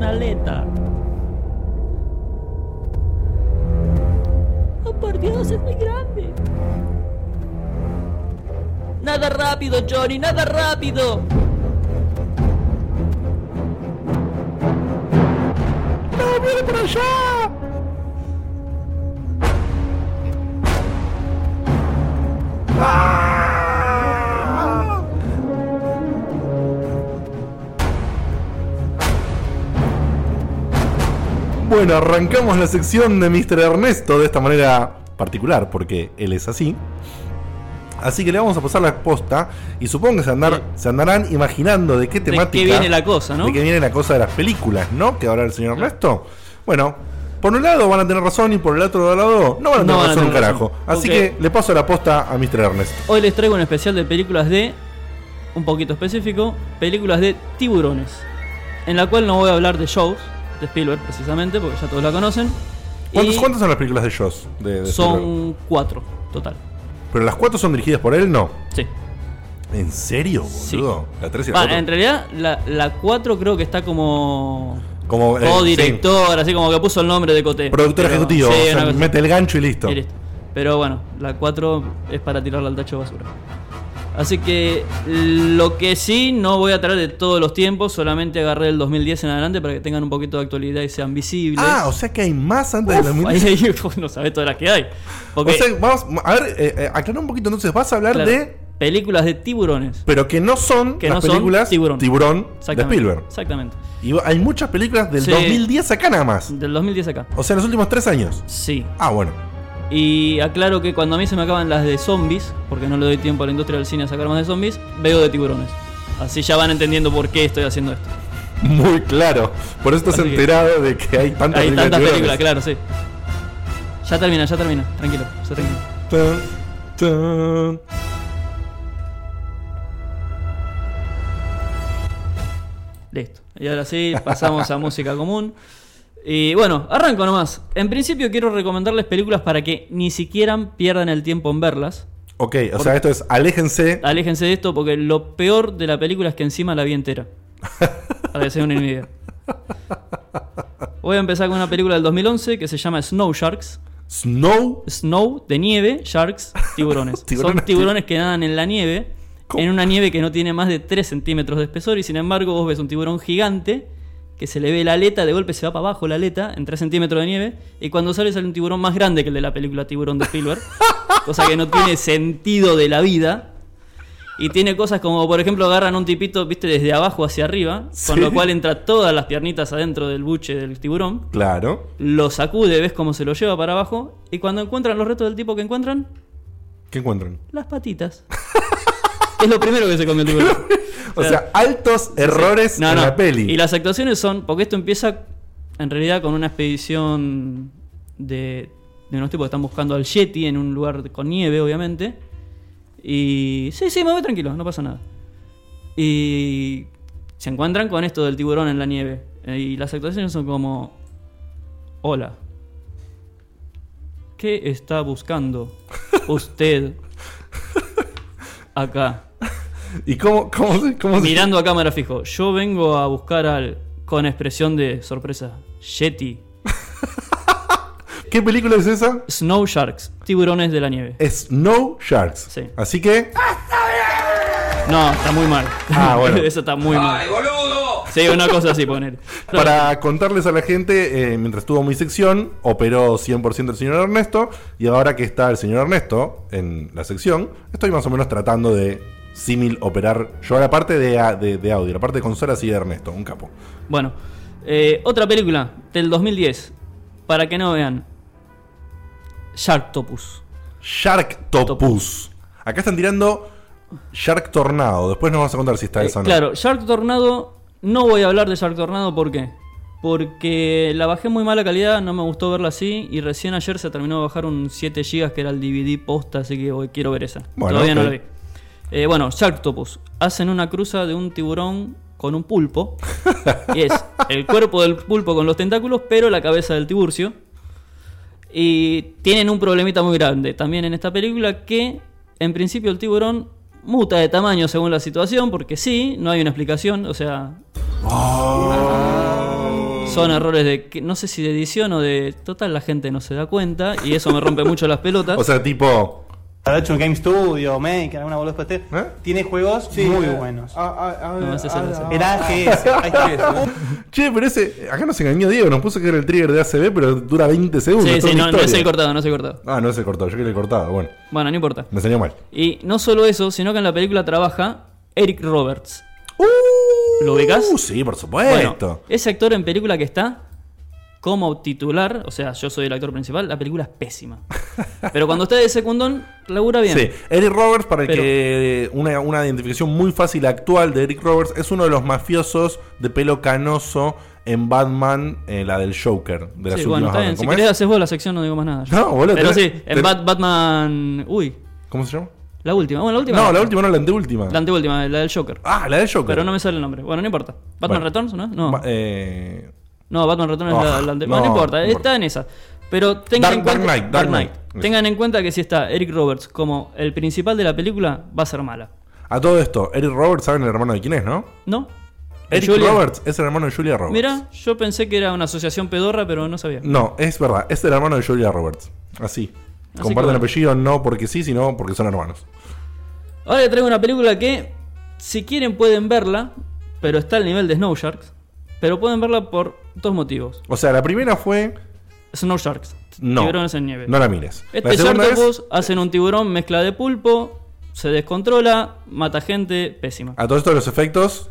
Una aleta. Oh, por Dios, es muy grande. Nada rápido, Johnny, nada rápido. ¡No, viene por allá! ¡Ah! Bueno, arrancamos la sección de Mr. Ernesto de esta manera particular, porque él es así. Así que le vamos a pasar la posta y supongo que se, andar- Sí. se andarán imaginando de qué ¿De temática... qué viene la cosa, no? De qué viene la cosa de las películas, ¿no? Que ahora el señor Ernesto. Bueno, por un lado van a tener razón y por el otro lado no van a tener No van a razón un carajo. razón. Así que le paso la posta a Mr. Ernesto. Hoy les traigo un especial de películas de. Un poquito específico. Películas de tiburones. En la cual no voy a hablar de shows. De Spielberg, precisamente, porque ya todos la conocen. ¿Cuántas, Y cuántas son las películas de Joss? De, de Spielberg? Son cuatro, total. Pero las cuatro son dirigidas por él, no. Sí. ¿En serio, Sí. boludo? La 3 y la 4. en realidad, la, la 4 creo que está como. Como eh, Como sí. director, así como que puso el nombre de Coté. productor Pero- ejecutivo. sí, o sea, mete el gancho y listo. y listo. Pero bueno, la 4 es para tirarla al tacho de basura. Así que lo que sí, no voy a traer de todos los tiempos, solamente agarré el 2010 en adelante para que tengan un poquito de actualidad y sean visibles. Ah, o sea que hay más antes de Uf, 2010. ahí, no sabés todas las que hay. Porque, O sea, vamos a ver, eh, eh, aclara un poquito entonces. Vas a hablar claro, de. películas de tiburones. Pero que no son Que las no son películas Tiburón. de. Spielberg. Exactamente. Y hay muchas películas del Sí. 2010 acá nada más. Del 2010 acá. O sea, los últimos tres años. Sí. Ah, bueno. Y aclaro que cuando a mí se me acaban las de zombies, porque no le doy tiempo a la industria del cine a sacar más de zombies, veo de tiburones. Así ya van entendiendo por qué estoy haciendo esto. Muy claro. Por eso estás Así que- enterado de que hay tantas Hay películas tantas de películas, claro, sí. Ya termina, ya termina. Tranquilo, ya. Tan, tan. Listo. Y ahora sí, pasamos a música común. Y bueno, arranco nomás. En principio quiero recomendarles películas para que ni siquiera pierdan el tiempo en verlas. Ok, o sea, esto es aléjense. Aléjense de esto porque lo peor de la película es que encima la vi entera. Para que se den una idea. Voy a empezar con una película del 2011 que se llama Snow Sharks. Snow. Snow de nieve, sharks, tiburones. Tiburones, Son tiburones que nadan en la nieve, ¿Cómo? en una nieve que no tiene más de 3 centímetros de espesor y sin embargo vos ves un tiburón gigante que se le ve la aleta, de golpe se va para abajo la aleta en 3 centímetros de nieve y cuando sale sale un tiburón más grande que el de la película Tiburón de Spielberg, cosa que no tiene sentido de la vida. Y tiene cosas como, por ejemplo, agarran un tipito, viste, desde abajo hacia arriba, Sí. con lo cual entra todas las piernitas adentro del buche del tiburón Claro. lo sacude, ves cómo se lo lleva para abajo. Y cuando encuentran los restos del tipo que encuentran, ¿Qué encuentran? las patitas. es lo primero que se comió el tiburón. O sea, altos errores No, en no. la peli. Y las actuaciones son, porque esto empieza en realidad con una expedición de, de unos tipos que están buscando al Yeti en un lugar con nieve, obviamente. Y sí, sí, me voy tranquilo, no pasa nada. Y se encuentran con esto del tiburón en la nieve. Y las actuaciones son como... Hola. ¿Qué está buscando usted acá? ¿Y cómo, cómo, se- cómo se- Mirando a cámara fijo. Yo vengo a buscar al... Con expresión de sorpresa. Yeti. ¿Qué película es esa? Snow Sharks. Tiburones de la nieve. Snow Sharks. Sí. Así que. No, está muy mal. Ah, bueno. Eso está muy mal. ¡Ay, boludo! Sí, una cosa así, poner. Para contarles a la gente, eh, mientras estuvo mi sección, operó 100% el señor Ernesto. Y ahora que está el señor Ernesto en la sección, estoy más o menos tratando de símil operar yo la parte de, de- de audio, la parte de consola sí de Ernesto, un capo. Bueno, eh, otra película del 2010. Para que no vean. Sharktopus. Sharktopus. Acá están tirando Shark Tornado. Después nos vas a contar si está Eh, esa o no. claro, Shark Tornado. No voy a hablar de Shark Tornado, ¿por qué? Porque la bajé muy mala calidad, no me gustó verla así. Y recién ayer se terminó de bajar un 7 GB que era el DVD posta, así que hoy quiero ver esa. Bueno, Todavía no la vi. Eh, bueno, Sharktopus. Hacen una cruza de un tiburón con un pulpo. y es el cuerpo del pulpo con los tentáculos, pero la cabeza del tiburcio. Y tienen un problemita muy grande también en esta película que en principio el tiburón muta de tamaño según la situación, porque sí, no hay una explicación, o sea... Son errores de, no sé si de edición o de... Total, la gente no se da cuenta y eso me rompe mucho las pelotas. O sea, tipo. Habrá hecho un Game Studio, Maker, alguna boludez por este. ¿Eh? Tiene juegos muy buenos. No, ese es el ese. Era AGS, AGS. Che, pero ese. Acá nos engañó Diego, nos puso que era el trigger de ACB, pero dura 20 segundos. Sí, sí, no, no es el cortado, no es el cortado. Ah, no es el cortado, yo quería el cortado. Bueno, Bueno, no importa. me enseñó mal. Y no solo eso, sino que en la película trabaja Eric Roberts. Uh, ¿Lo ubicás? Sí, por Bueno, supuesto. ese actor en película que está como titular, o sea, yo soy el actor principal, la película es pésima. Pero cuando está de secundón, labura bien. Sí, Eric Roberts, para el Pero- que una, una identificación muy fácil actual de Eric Roberts, es uno de los mafiosos de pelo canoso en Batman, eh, la del Joker, de las Sí, bueno, últimas está bien. Si ¿Cómo querés es? haces vos la sección, no digo más nada. No, boludo, Pero tenés- sí, en tenés- Bat- Batman. Uy, ¿Cómo se llama? la última. Bueno, la última. No, la última no, la anteúltima. La anteúltima, la del Joker. Ah, la del Joker. Pero no me sale el nombre. Bueno, no importa. ¿Batman Bueno. Returns, no? No, eh, no Batman Returns Ah, es la, la ante- no, importa, no está en esa. Pero tengan Dark- en cuenta. Dark Knight, Dark Knight. Tengan en cuenta que si está Eric Roberts como el principal de la película, va a ser mala. a todo esto, Eric Roberts, ¿saben el hermano de quién es, no? ¿No? Eric Julia. Roberts es el hermano de Julia Roberts. Mira, yo pensé que era una asociación pedorra, pero no sabía. No, es verdad, es el hermano de Julia Roberts. Así. Así Comparten bueno. apellido no porque sí, sino porque son hermanos. Ahora les traigo una película que, si quieren, pueden verla, pero está al nivel de Snow Sharks. Pero pueden verla por dos motivos. O sea, la primera fue. Snow Sharks. No. Tiburones en nieve. No la mires. Este es. Sharktopus hacen un tiburón mezcla de pulpo, se descontrola, mata gente, pésima. A todo esto los efectos.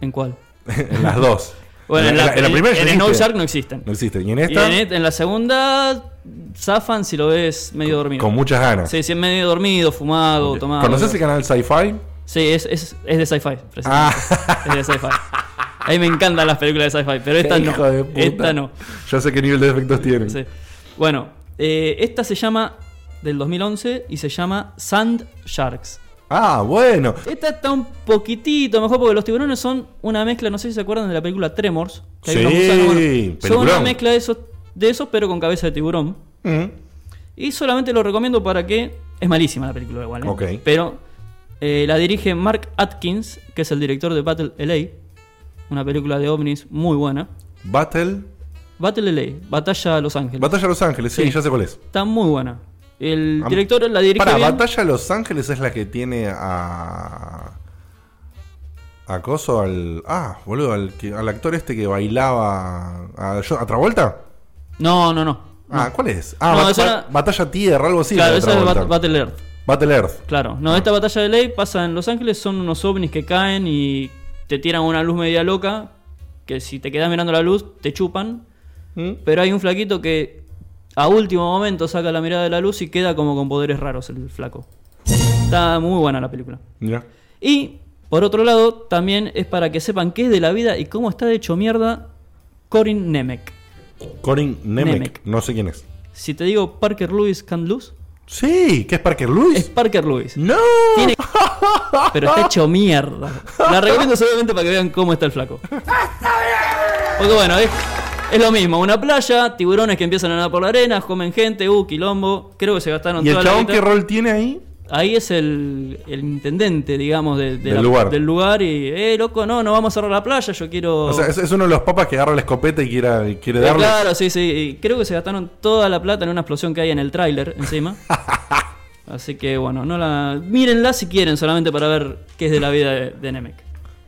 ¿En cuál? en las dos. Bueno, en la, en la primera en. Snow Shark no existen. No existen. Y en esta, en, la segunda, zafan si lo ves medio dormido. con muchas ganas. Sí, sí, medio dormido, fumado, tomado. ¿Conoces el canal Sci-Fi? Sí, es, es, es de sci-fi. Ah. Es de sci-fi. A mí me encantan las películas de sci-fi, pero esta no. Hijo de puta. Esta no. Yo sé qué nivel de efectos tienen. Sí. Bueno, eh, esta se llama del 2011 y se llama Sand Sharks. Ah, bueno. Esta está un poquitito mejor porque los tiburones son una mezcla, no sé si se acuerdan de la película Tremors. que Sí, unos gusanos, bueno, son una mezcla de esos, de esos, pero con cabeza de tiburón. Mm. Y solamente lo recomiendo para que. Es malísima la película, igual. ¿eh? Ok. Pero eh, la dirige Mark Atkins, que es el director de Battle LA. Una película de ovnis muy buena. Battle. Battle LA, Batalla Los Ángeles. Batalla Los Ángeles, sí, Sí. ya sé cuál es. Está muy buena. El Am- director la dirige. Para, bien. Batalla Los Ángeles es la que tiene a. A Coso, al. Ah, boludo, al, al actor este que bailaba. ¿A, a Travolta? No, no, no. Ah, ¿cuál es? Ah, No, Bat- esa Bat- era- Batalla Tierra, algo así. la claro, esa es. Bat- Battle Earth. Battle Earth. Claro. No, Ah. esta batalla de ley pasa en Los Ángeles. Son unos ovnis que caen y te tiran una luz media loca. Que si te quedas mirando la luz, te chupan. ¿Mm? Pero hay un flaquito que a último momento saca la mirada de la luz y queda como con poderes raros el flaco. Está muy buena la película. Y por otro lado, también es para que sepan qué es de la vida y cómo está de hecho mierda Corin Nemec. Corin Nemec. Nemec. No sé quién es. Si te digo Parker Lewis Can't Lose, Sí, ¿qué es Parker Lewis? es Parker Lewis. ¡No! Tiene- Pero está hecho mierda. La recomiendo solamente para que vean cómo está el flaco. Porque bueno, es, es lo mismo. Una playa, tiburones que empiezan a nadar por la arena, comen gente, uh, quilombo. Creo que se gastaron ¿Y el toda chabón qué rol tiene ahí? Ahí es el, el intendente, digamos, de- de Del la- lugar. del lugar. Y, eh, loco, no, no vamos a cerrar la playa, yo quiero... O sea, es, es uno de los papas que agarra la escopeta y quiere, quiere Eh, darle. Claro, sí, sí. Y creo que se gastaron toda la plata en una explosión que hay en el tráiler encima. Así que bueno, no la mírenla si quieren, solamente para ver qué es de la vida de, de Nemec.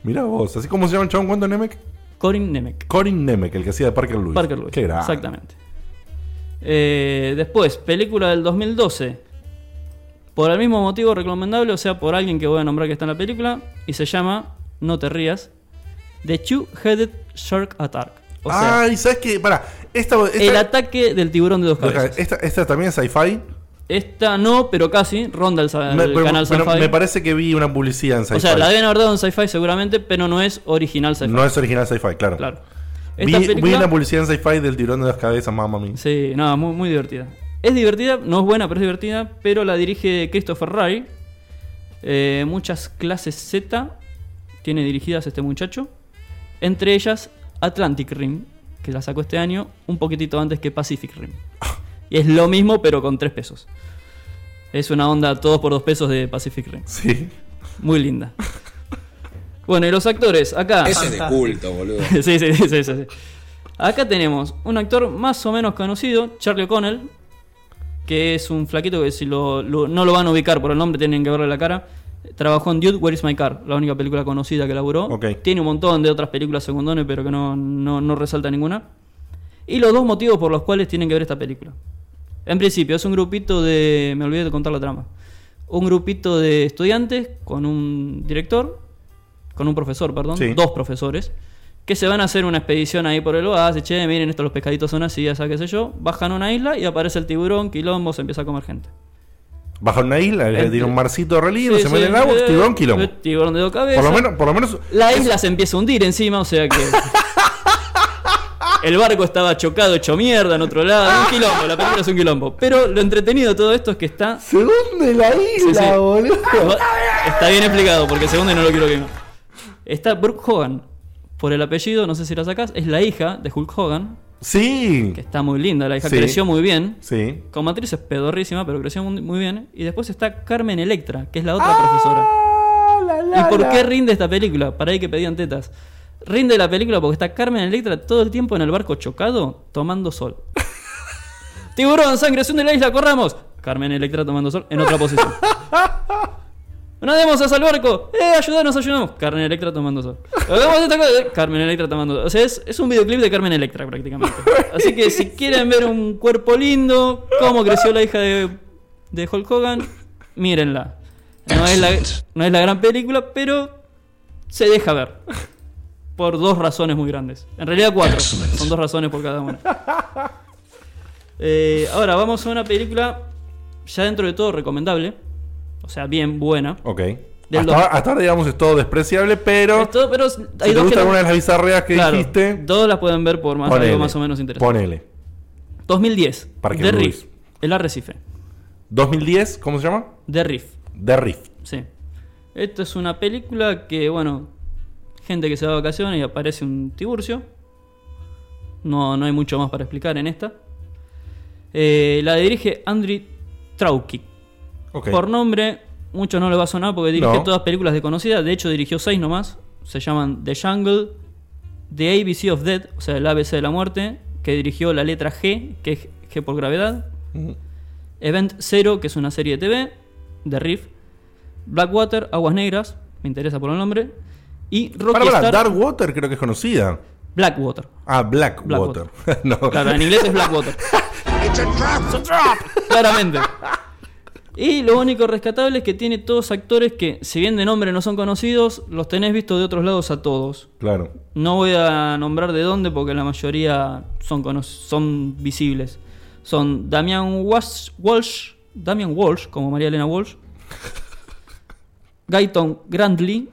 Mirá vos, así como se llama el chabón, ¿cuánto Nemec? Corin Nemec. Corin Nemec, el que hacía de Parker Lewis. Parker Lewis. Qué grande. Exactamente. Eh, después, película del 2012. Por el mismo motivo recomendable, o sea, por alguien que voy a nombrar que está en la película. Y se llama, no te rías, The Two-Headed Shark Attack. O sea, Ay, ¿sabes qué? Pará, esta, esta, el ataque del tiburón de dos cabezas. esta, esta también es sci-fi. Esta no, pero casi. Ronda el, Me, el pero- canal Sci-Fi. me parece que vi una publicidad en sci-fi. o sea, la deben haber dado en Sci-Fi seguramente, pero no es original Sci-Fi. No es original sci-fi, claro. Claro. Vi, Esta vi película- una publicidad en sci-fi del tirón de las cabezas, mamá mía. Sí, no, muy, muy divertida. Es divertida, no es buena, pero es divertida. Pero la dirige Christopher Ray. Eh, muchas clases Z tiene dirigidas este muchacho. Entre ellas Atlantic Rim, que la sacó este año un poquitito antes que Pacific Rim. Y es lo mismo, pero con tres pesos. Es una onda todos por dos pesos de Pacific Rim. Sí. Muy linda. Bueno, y los actores, acá. Ese es de culto, boludo. sí, sí, sí, sí, sí. Acá tenemos un actor más o menos conocido, Charlie O'Connell, que es un flaquito que si lo, lo- no lo van a ubicar por el nombre, tienen que verle la cara. Trabajó en Dude, Where is My Car, la única película conocida que laburó. Tiene un montón de otras películas secundones, pero que no, no, no resalta ninguna. Y los dos motivos por los cuales tienen que ver esta película. En principio, es un grupito de. Me olvidé de contar la trama. Un grupito de estudiantes con un director, con un profesor, perdón, Sí. dos profesores, que se van a hacer una expedición ahí por el oasis. Che, miren, estos los pescaditos son así, ya qué sé yo. Bajan a una isla y aparece el tiburón, quilombo, se empieza a comer gente. Baja una isla, le tiene un marcito re lindo, Sí, se sí, mete en el agua, eh, tiburón quilombo. eh, Tiburón de dos cabezas. Por lo menos, por lo menos. La isla se empieza a hundir encima, o sea que. El barco estaba chocado, hecho mierda en otro lado. Un quilombo, la película es un quilombo. Pero lo entretenido de todo esto es que está. Se hunde la isla, Sí, sí. boludo. Está bien explicado, porque segundo no lo quiero quemar. Está Brooke Hogan. Por el apellido, no sé si la sacás, es la hija de Hulk Hogan, Sí. que está muy linda. La hija Sí. creció muy bien. Sí. Como actriz es pedorrísima, pero creció muy, bien. Y después está Carmen Electra, que es la otra profesora. Ah, la, la, ¿Y por la. qué rinde esta película? Para ahí que pedían tetas. Rinde la película porque está Carmen Electra todo el tiempo en el barco chocado tomando sol. Tiburón, sangre, hunde la isla, corramos. Carmen Electra tomando sol en otra posición. Nademos hacia el barco. Eh, ayudanos, ayudamos. Carmen Electra tomando sol. Hagamos esta cosa. Eh, Carmen Electra tomando sol. O sea, es, es un videoclip de Carmen Electra prácticamente. Así que si quieren ver un cuerpo lindo, cómo creció la hija de, de Hulk Hogan, mírenla. No es, la, no es la gran película, pero se deja ver. Por dos razones muy grandes. En realidad cuatro. Son dos razones por cada una. Eh, ahora vamos a una película ya dentro de todo recomendable. O sea, bien buena. Ok. Hasta hasta ahora, digamos, es todo despreciable, pero. Es todo, pero hay si te dos que gusta no- alguna de las bizarreas que Claro, dijiste, Todas las pueden ver por más, ponele. algo más o menos interesante. Ponele. 2010. Parque The. Riff. El Arrecife. 2010, ¿cómo se llama? The Riff. The Rift. Sí. Esto es una película que, bueno, gente que se va de vacaciones y aparece un tiburcio. No, no hay mucho más para explicar en esta. Eh, la dirige Andriy Trauki. Por nombre, mucho no le va a sonar porque dirige No. todas películas de conocidas. De hecho, dirigió seis nomás. Se llaman The Jungle, The ABC of Death, o sea, el ABC de la muerte, que dirigió la letra G, que es G por gravedad. Event Zero, que es una serie de TV, The Riff. Blackwater, Aguas Negras, me interesa por el nombre. Y Rocky Para, para, Star, Dark Water creo que es conocida. Blackwater. Ah, Black, Blackwater. Water. no. Claro, en inglés es Blackwater. Claramente. Y lo único rescatable es que tiene todos actores que, si bien de nombre no son conocidos, los tenés visto de otros lados a todos. Claro. No voy a nombrar de dónde porque la mayoría son, cono- son visibles. Son Damian Walsh, Walsh, Damian Walsh, como María Elena Walsh, Guyton Grandley,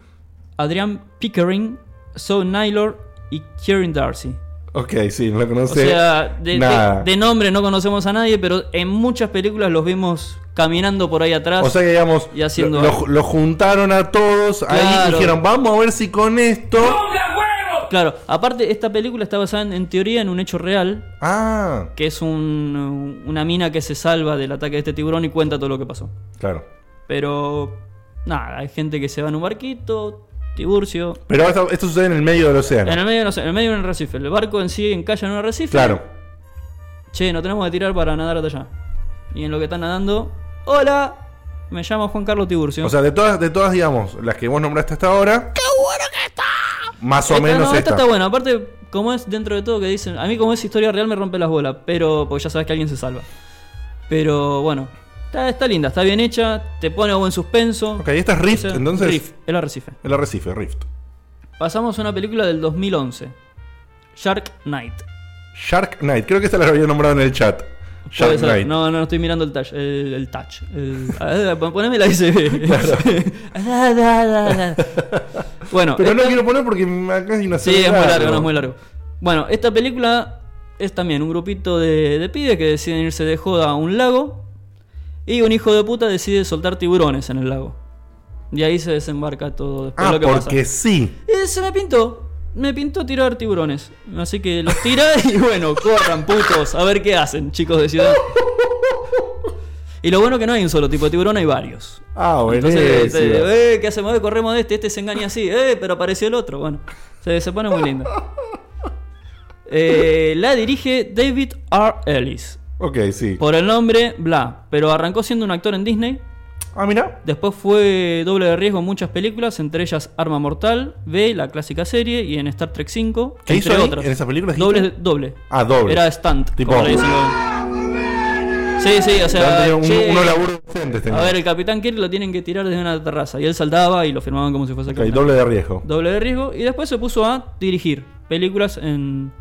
Adrian Pickering, Zoe Naylor y Kieran Darcy. Ok, sí, no lo O conoce. sea, de, de- nada. de nombre no conocemos a nadie, pero en muchas películas los vimos caminando por ahí atrás. O sea que, digamos, y haciendo lo, algo. lo juntaron a todos ahí y dijeron, vamos a ver si con esto. Claro, aparte esta película está basada en, en teoría en un hecho real, Ah, que es un- una mina que se salva del ataque de este tiburón y cuenta todo lo que pasó. claro. Pero nada, hay gente que se va en un barquito, tiburcio. Pero esto, esto sucede en el medio del océano. En el medio, no sé, en el medio de un arrecife. El barco en sí encalla en un arrecife. Claro. Che, nos tenemos que tirar para nadar hasta allá. Y en lo que están nadando, hola, me llamo Juan Carlos Tiburcio. O sea, de todas, de todas, digamos, las que vos nombraste hasta ahora. ¡Qué bueno que está! Más o Esta- menos no, esta esta. está buena. Aparte, como es dentro de todo que dicen, a mí como es historia real me rompe las bolas, pero porque ya sabes que alguien se salva. Pero bueno, está, está linda, está bien hecha, te pone buen suspenso. Ok, esta es Rift, sea, entonces. Rift, el arrecife. El arrecife, Rift. Pasamos a una película del 2011, Shark Knight. Shark Knight, creo que esta la había nombrado en el chat. Shark. Knight. No, no, no estoy mirando el touch. El, el touch. El, poneme la da, da. bueno, Pero no esta- quiero poner porque acá hay una Sí, es muy largo, no es muy largo. Bueno, esta película es también un grupito de, de pibes que deciden irse de joda a un lago y un hijo de puta decide soltar tiburones en el lago. Y ahí se desembarca todo después Ah, lo que porque pasa. sí. Y se me pintó. Me pintó tirar tiburones. Así que los tira y bueno, corran putos. A ver qué hacen, chicos de ciudad. Y lo bueno que no hay un solo tipo de tiburón, hay varios. Ah, Entonces, buenísimo. te- eh, ¿qué hacemos? Eh, corremos de este, este se engaña así, eh, pero apareció el otro. Bueno, se, se pone muy lindo. Eh, la dirige David R. Ellis. Ok, sí. Por el nombre, bla. Pero arrancó siendo un actor en Disney. Ah, mira. Después fue doble de riesgo en muchas películas, entre ellas Arma Mortal, B, la clásica serie, y en Star Trek 5, ¿Qué entre hizo ahí? otras. ¿En esa película Doble, doble. Ah, doble. Era stunt, Tipo- como le dicen los- Sí, sí, o sea, un- che, unos laburos decentes tenía. a ver, el Capitán Kirk lo tienen que tirar desde una terraza, y él saltaba y lo firmaban como si fuese el Ok, capitán. doble de riesgo. Doble de riesgo, y después se puso a dirigir películas en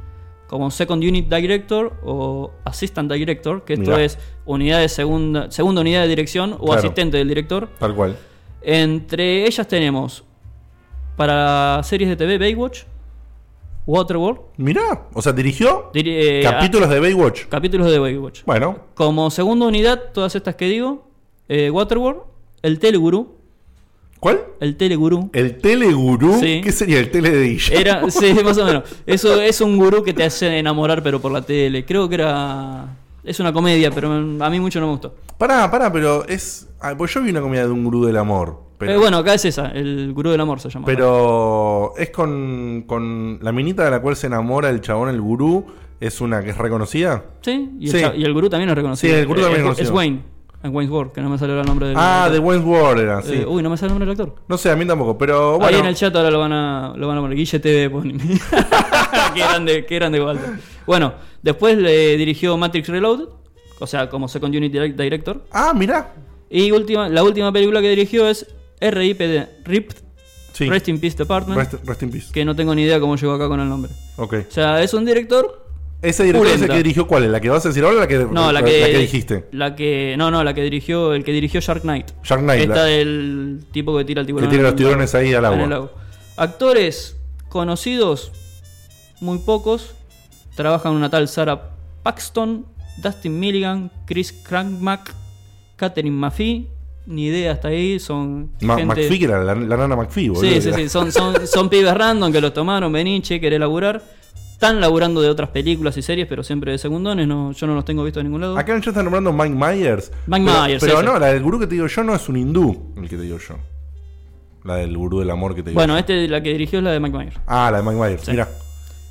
como Second Unit Director o Assistant Director, que esto Mirá. es unidad de segunda, segunda unidad de dirección o Claro. asistente del director. Tal cual. Entre ellas tenemos para series de TV Baywatch, Waterworld, Mirá, o sea, dirigió diri- eh, capítulos de Baywatch. capítulos de Baywatch. Bueno, Como segunda unidad, todas estas que digo, eh, Waterworld, el Telegurú, ¿cuál? el Telegurú. El telegurú. Sí. ¿Qué sería el tele de Guillermo? Era, sí, más o menos. Eso es un gurú que te hace enamorar, pero por la tele. Creo que era. Es una comedia, pero a mí mucho no me gustó. Pará, pará, pero es. ah, Pues yo vi una comida de un gurú del amor. Pero, Eh, bueno, acá es esa, el gurú del amor se llama. pero es con, con la minita de la cual se enamora el chabón, el gurú. Es una que es reconocida. Sí, y el, Sí. cha- y el gurú también es reconocido. Sí, el gurú también es, es es conocido. Wayne, en Wayne's World, que no me salió el nombre del. Ah, de Wayne's World era, sí. Eh, uy, no me sale el nombre del actor. no sé, a mí tampoco, pero Ahí bueno. en el chat ahora lo van a, lo van a poner. Guille TV, ponen. qué grande, qué grande Walter. Bueno, después le dirigió Matrix Reloaded, o sea, como Second Unit Direct- Director. Ah, mirá. Y última, la última película que dirigió es RIP de Ripped, Sí. Rest in Peace Department, Rest, rest in peace. que no tengo ni idea cómo llegó acá con el nombre. Ok. O sea, es un director. Ese director es el Pulenta. que dirigió cuál? ¿La que vas a decir ahora o la que, No, la que, dijiste? La que. No, no, la que dirigió. El que dirigió Shark Knight. Shark Knight, Esta la- del tipo que tira el tiburón. Que tira los tiburones ahí al agua. lago. Actores conocidos, muy pocos. Trabajan una tal Sarah Paxton, Dustin Milligan, Chris Crankmack, Catherine McPhee. Ni idea hasta ahí. Son. Ma- gente... McPhee, que era la, la nana McPhee, boludo. Sí, sí, sí. Son, son, son pibes random que los tomaron. Vení, che, querés laburar. Están laburando de otras películas y series, pero siempre de segundones. No, yo no los tengo visto en ningún lado. Acá chat están nombrando Mike Myers. Mike pero, Myers, Pero ese. no, la del gurú que te digo yo no es un hindú, el que te digo yo. La del gurú del amor que te digo Bueno, yo. este la que dirigió es la de Mike Myers. Ah, la de Mike Myers. Sí. Mira.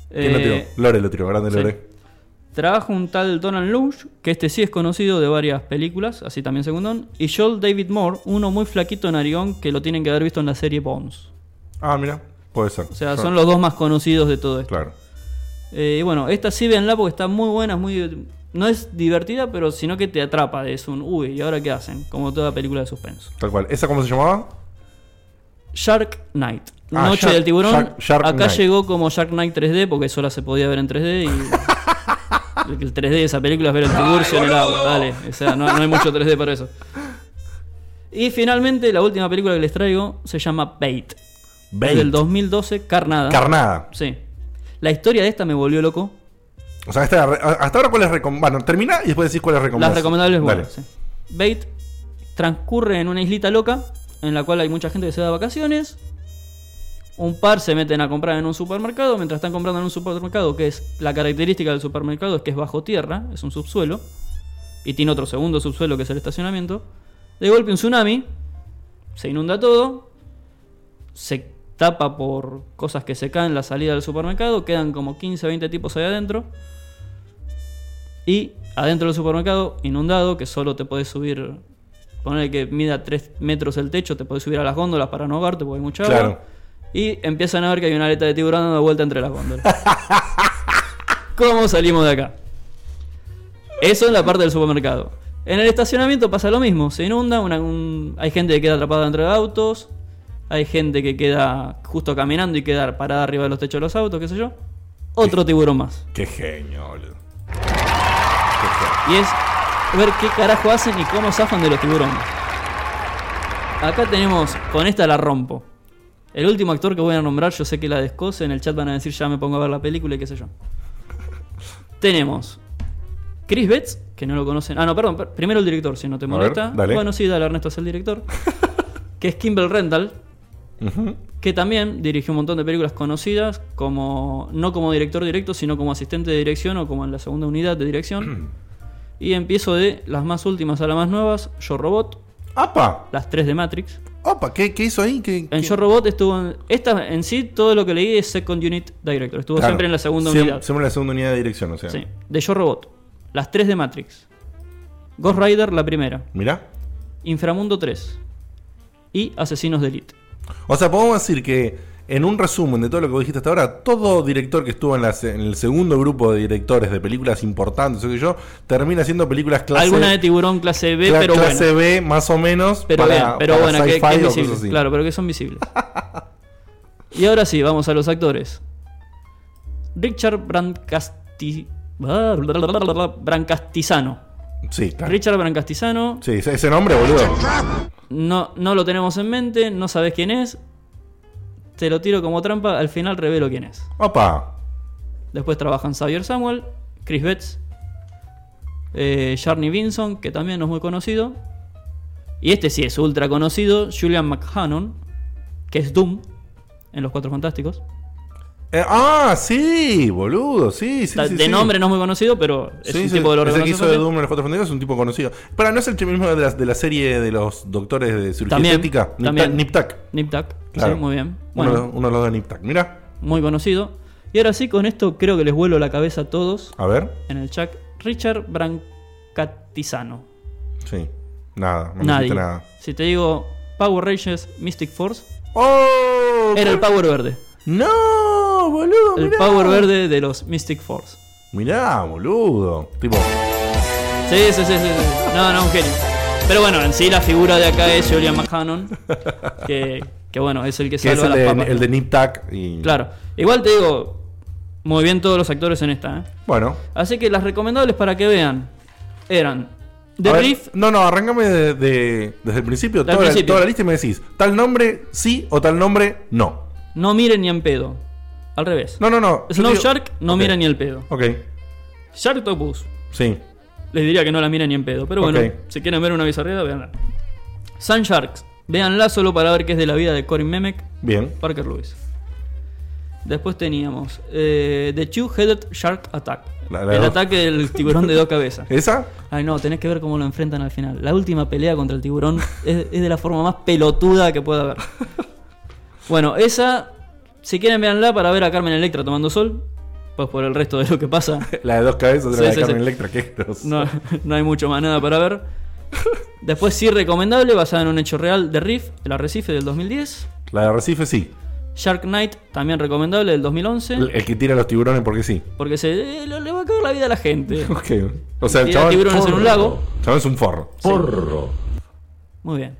¿Quién lo tiró? Eh, Lore lo tiró, grande sí. Lore. Trabaja un tal Donald Lush, que este sí es conocido de varias películas, así también segundón. Y Joel David Moore, uno muy flaquito en narigón que lo tienen que haber visto en la serie Bones. Ah, mira. Puede ser. O sea, Yo- son los dos más conocidos de todo esto. Claro. Eh, y bueno, esta sí véanla porque está muy buena, muy... No es divertida, pero sino que te atrapa. Es un, uy, ¿y ahora qué hacen? Como toda película de suspenso. Tal cual. ¿Esa cómo se llamaba? Shark Knight. Ah, Noche Shark- del tiburón. Shark- Shark Acá llegó como Shark Knight 3D porque sola se podía ver en 3D y el 3D de esa película es ver el tiburcio en el agua, dale. O sea, no, no hay mucho 3D para eso. Y finalmente la última película que les traigo se llama Bait. Bait. Es del 2012, Carnada. Carnada. Sí. La historia de esta me volvió loco. O sea, esta, hasta ahora cuál es. Bueno, termina y después decís cuál es recomendable. Las recomendables buenas. Sí. Bait transcurre en una islita loca en la cual hay mucha gente que se da vacaciones. Un par se meten a comprar en un supermercado. Mientras están comprando en un supermercado, que es la característica del supermercado, es que es bajo tierra, es un subsuelo. Y tiene otro segundo subsuelo que es el estacionamiento. De golpe un tsunami. Se inunda todo. Se tapa por cosas que se caen en la salida del supermercado. Quedan como 15, 20 tipos ahí adentro. Y adentro del supermercado, inundado, que solo te puedes subir. Poner que mida 3 metros el techo, te puedes subir a las góndolas para no ahogarte porque hay mucha agua. Claro. Y empiezan a ver que hay una aleta de tiburón dando vuelta entre las góndolas. ¿Cómo salimos de acá? Eso en la parte del supermercado. En el estacionamiento pasa lo mismo. Se inunda, una- un- hay gente que queda atrapada entre autos. Hay gente que queda justo caminando y queda parada arriba de los techos de los autos, qué sé yo. Otro tiburón más. Qué genio, boludo. Y es ver qué carajo hacen y cómo zafan de los tiburones. Acá tenemos, con esta la rompo. El último actor que voy a nombrar, yo sé que la descose, en el chat van a decir ya me pongo a ver la película y qué sé yo. Tenemos Chris Betts, que no lo conocen. Ah, no, perdón, per- primero el director, si no te ver, molesta. Bueno, sí, dale, Ernesto es el director. que es Kimball Rendall, Que también dirigió un montón de películas conocidas, como no como director directo, sino como asistente de dirección o como en la segunda unidad de dirección. Y empiezo de las más últimas a las más nuevas. Yo Robot, ¡Apa! las tres de Matrix. ¡Opa! ¿Qué, qué hizo ahí? ¿Qué, En Yo Robot estuvo. En, esta en sí, todo lo que leí es Second Unit Director. Estuvo Claro. siempre en la segunda unidad. Siempre en la segunda unidad de dirección, o sea. Sí. De Yo Robot, las tres de Matrix. Ghost Rider, la primera. Mirá. Inframundo 3. Y Asesinos de Elite. O sea, podemos decir que en un resumen de todo lo que vos dijiste hasta ahora, todo director que estuvo en, la en el segundo grupo de directores de películas importantes, o que yo, termina haciendo películas clase, Alguna de tiburón clase B, cla- pero clase bueno. B, más o menos, Pero, para, bien, pero para bueno, que, que es visible. Claro, pero que son visibles. y ahora sí, vamos a los actores. Richard Brancasti... Brancastizano. Sí, claro. Richard Brancastizano. Sí, ese ese nombre, boludo. No, no lo tenemos en mente, no sabes quién es. Te lo tiro como trampa, al final revelo quién es. Opa. Después trabajan Xavier Samuel, Chris Betts, eh, Jarny Vinson, que también no es muy conocido. Y este sí es ultra conocido, Julian McHannon, que es Doom en Los Cuatro Fantásticos. Eh, ah, sí, boludo, sí, sí, de sí. nombre no es muy conocido, pero es Sí, un tipo de lo es el que hizo de. Doom en los Cuatro Fantásticos, es un tipo conocido. Pero no es el mismo de la, de la serie de los doctores de cirugía También, estética. Nip también. Tuck- Nip Tuck. Nip Tuck, Claro. sí, muy bien. Uno, Bueno, uno de los de Nip Tuck. Mira, muy conocido. Y ahora sí, con esto creo que les vuelo la cabeza a todos a ver. en el chat. Richard Brancatizano. Sí, nada, no Nadie. nada. Si te digo Power Rangers Mystic Force, ¡Oh! era el Power Verde. ¡No, boludo! El mirá. Power Verde de los Mystic Force. Mirá, boludo. Tipo, Sí, sí, sí, sí. sí. No, no, un genio. Pero bueno, en sí la figura de acá es Julian McHannon. Que, que bueno, es el que que es salva el las de, papas. el de Nip Tuck y... Claro. Igual te digo, muy bien todos los actores en esta. ¿eh? Bueno. Así que las recomendables para que vean eran The ver, Riff. No, no, arrancame de- de- desde el principio, toda, la- toda la lista y me decís, tal nombre sí o tal nombre no. No miren ni en pedo. Al revés. No, no, no. Snow digo- Shark no Ok, mira ni el pedo. Ok, Sharktopus sí. les diría que no la miren ni en pedo. Pero bueno, si quieren ver una bizarrera, veanla. Sun Sharks. Véanla solo para ver qué es de la vida de Corin Memek, Bien. Parker Lewis. Después teníamos eh, The Two-Headed Shark Attack. La- la el dos. ataque del tiburón de dos cabezas. ¿Esa? Ay, no, tenés que ver cómo lo enfrentan al final. La última pelea contra el tiburón es, es de la forma más pelotuda que pueda haber. Bueno, esa, si quieren, véanla para ver a Carmen Electra tomando sol. Pues por el resto de lo que pasa, La de dos cabezas Sí, la de sí, Carmen sí. Electra, qué no, no hay mucho más nada para ver. Después, sí, recomendable, basada en un hecho real de Riff, el arrecife del 2010. La de Recife sí. Shark Knight, también recomendable, del 2011. El, que tira los tiburones porque sí. Porque se eh, le va a caer la vida a la gente. Ok. O sea, el chaval, tiburones en un lago. el chaval es un forro. Porro. Muy bien.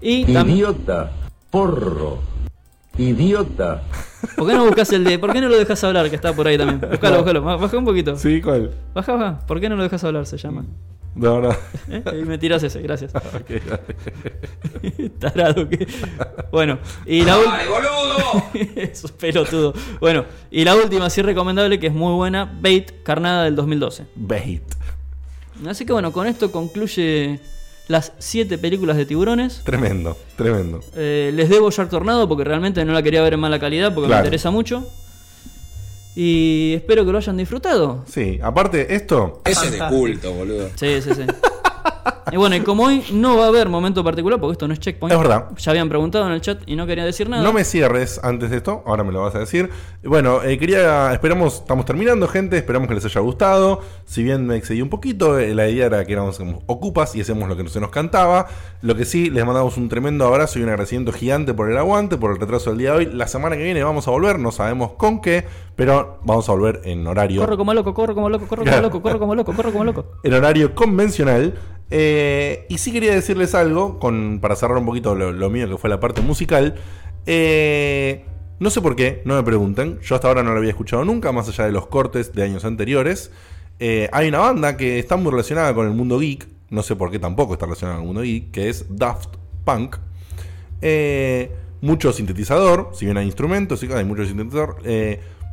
Y también. Idiota. Porro. Idiota. ¿Por qué no buscas el de.? ¿Por qué no lo dejas hablar? Que está por ahí también. Búscalo, búscalo. Ba- Baja un poquito. Sí, ¿cuál? Baja, baja. ¿Por qué no lo dejas hablar? Se llama. No, no. ¿Eh? Ahí me tiras ese, gracias. Ok, dale. Tarado que. Bueno, y la última. Eso es pelotudo. Bueno, y la última, sí recomendable, que es muy buena: Bait Carnada del 2012. Bait. Así que bueno, con esto concluye las siete películas de tiburones. Tremendo, tremendo. Eh, les debo Shark Tornado porque realmente no la quería ver en mala calidad porque Claro. me interesa mucho. Y espero que lo hayan disfrutado. Sí, aparte, esto. Ese es de culto, boludo. Sí, sí, sí. y bueno, y como hoy no va a haber momento particular, porque esto no es checkpoint. Es verdad. Ya habían preguntado en el chat y no quería decir nada. No me cierres antes de esto, ahora me lo vas a decir. Bueno, eh, quería, esperamos, estamos terminando, gente, esperamos que les haya gustado. Si bien me excedí un poquito, eh, la idea era que éramos ocupas y hacemos lo que se nos cantaba. Lo que sí, les mandamos un tremendo abrazo y un agradecimiento gigante por el aguante, por el retraso del día de hoy. La semana que viene vamos a volver, no sabemos con qué, pero vamos a volver en horario Corro como loco, corro como loco, corro como loco, corro como loco, corro como loco. en horario convencional. Eh, y sí quería decirles algo, con, para cerrar un poquito lo, mío que fue la parte musical. Eh, no sé por qué, no me pregunten. Yo hasta ahora no lo había escuchado nunca, más allá de los cortes de años anteriores. Eh, hay una banda que está muy relacionada con el mundo geek. No sé por qué tampoco está relacionada con el mundo geek, que es Daft Punk. Mucho sintetizador, si bien hay instrumentos, hay mucho sintetizador.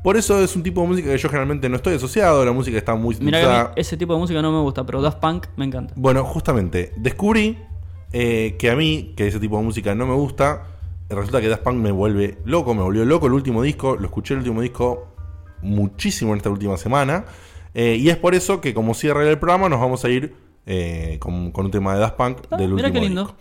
Por eso es un tipo de música que yo generalmente no estoy asociado. La música está muy Mira ese tipo de música no me gusta, pero Daft Punk me encanta. Bueno, justamente, descubrí eh, que a mí, que ese tipo de música no me gusta, resulta que Daft Punk me vuelve loco, me volvió loco el último disco, lo escuché el último disco muchísimo en esta última semana. Eh, y es por eso que, como cierre del programa, nos vamos a ir eh, con, con un tema de Daft Punk Ah, del último qué lindo. disco.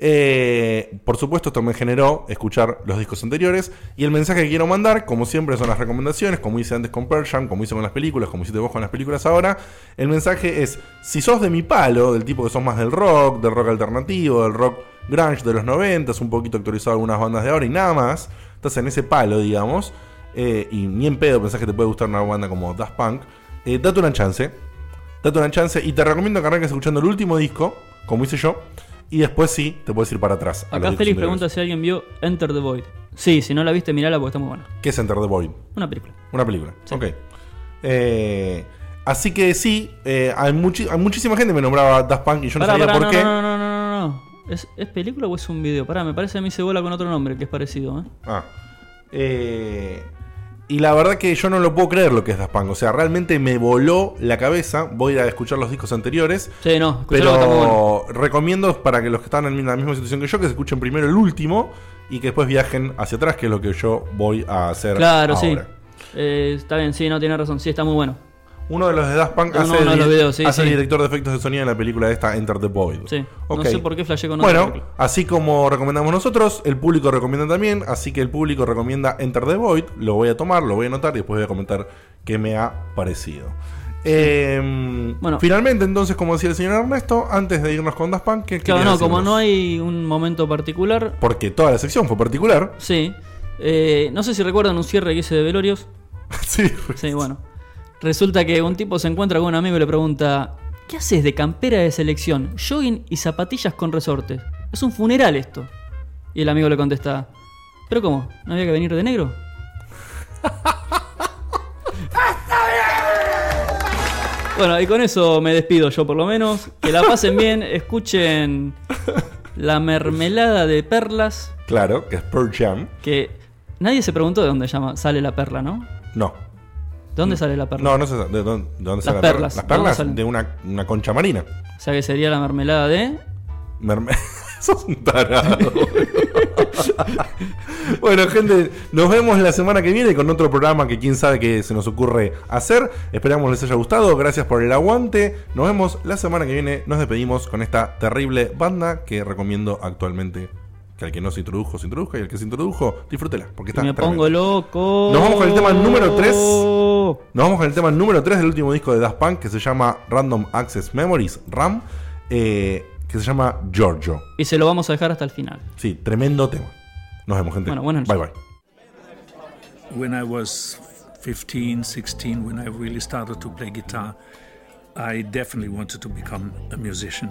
Eh, por supuesto, esto me generó escuchar los discos anteriores. Y el mensaje que quiero mandar, como siempre, son las recomendaciones, como hice antes con Pearl Jam, como hice con las películas, como hiciste vos con las películas ahora. El mensaje es: si sos de mi palo, del tipo que sos más del rock, del rock alternativo, del rock grunge de los 90, un poquito actualizado algunas bandas de ahora y nada más, estás en ese palo, digamos. eh, y ni en pedo pensás que te puede gustar una banda como Daft Punk. eh, date una chance. Date una chance y te recomiendo que arranques escuchando el último disco, como hice yo. Y después sí, te puedes ir para atrás. a Acá Félix pregunta si alguien vio Enter the Void. Sí, si no la viste, mirala porque está muy buena. ¿Qué es Enter the Void? Una película. Una película. Ok. Eh, así que sí, eh, hay, muchi- hay muchísima gente que me nombraba Daft Punk y yo no sabía pará, por no, qué. no, no, no, no, no, no. ¿Es, ¿Es película o es un video? Pará, me parece a mí se bola con otro nombre que es parecido, ¿eh? Ah. Eh, y la verdad que yo no lo puedo creer lo que es Daft Punk. O sea, realmente me voló la cabeza. Voy a ir a escuchar los discos anteriores. Sí, no, está muy Pero recomiendo para que los que están en la misma situación que yo, que se escuchen primero el último y que después viajen hacia atrás, que es lo que yo voy a hacer Claro, sí. Eh, está bien, sí, no tiene razón. Sí, está muy bueno. Uno de los de Daft Punk hace, uno de el, los videos, sí, hace sí. el director de efectos de sonido en la película esta Enter the Void. Sí. Ok. No sé por qué flashé con Bueno, película. así como recomendamos nosotros, el público recomienda también, así que el público recomienda Enter the Void, lo voy a tomar, lo voy a anotar y después voy a comentar qué me ha parecido. Eh, Bueno. finalmente, entonces, como decía el señor Ernesto, antes de irnos con Daft Punk, ¿qué Claro, no, como decirnos? no hay un momento particular, Porque toda la sección fue particular. sí. Eh, no sé si recuerdan un cierre que hice de Velorios. sí, Sí, bueno. Resulta que un tipo se encuentra con un amigo y le pregunta: ¿Qué haces de campera de selección, jogging y zapatillas con resortes? Es un funeral esto. Y el amigo le contesta: ¿Pero cómo? ¿No había que venir de negro? Bueno, y con eso me despido yo por lo menos. Que la pasen bien, escuchen la mermelada de perlas. Claro, que es Pearl Jam. Que nadie se preguntó de dónde llama, sale la perla, ¿no? No. ¿De dónde sale la perla? No, no sé de dónde, de dónde Las sale la perla. perlas, Las ¿de dónde perlas de una, una concha marina. O sea que sería la mermelada de. Merme- Sos un tarado. bueno, gente, nos vemos la semana que viene con otro programa que quién sabe qué se nos ocurre hacer. Esperamos les haya gustado. Gracias por el aguante. Nos vemos la semana que viene. Nos despedimos con esta terrible banda que recomiendo actualmente. Que al que no se introdujo, se introduzca. Y al que se introdujo, disfrútela. Porque está me tremendo. pongo loco. Nos vamos con el tema número 3. Nos vamos con el tema número 3 del último disco de Daft Punk que se llama Random Access Memories, RAM, eh, que se llama Giorgio. Y se lo vamos a dejar hasta el final. Sí, tremendo tema. Nos vemos, gente. Bueno, buenas bye noches. bye. When I was 15, 16, when I really started to play guitar, I definitely wanted to become a musician.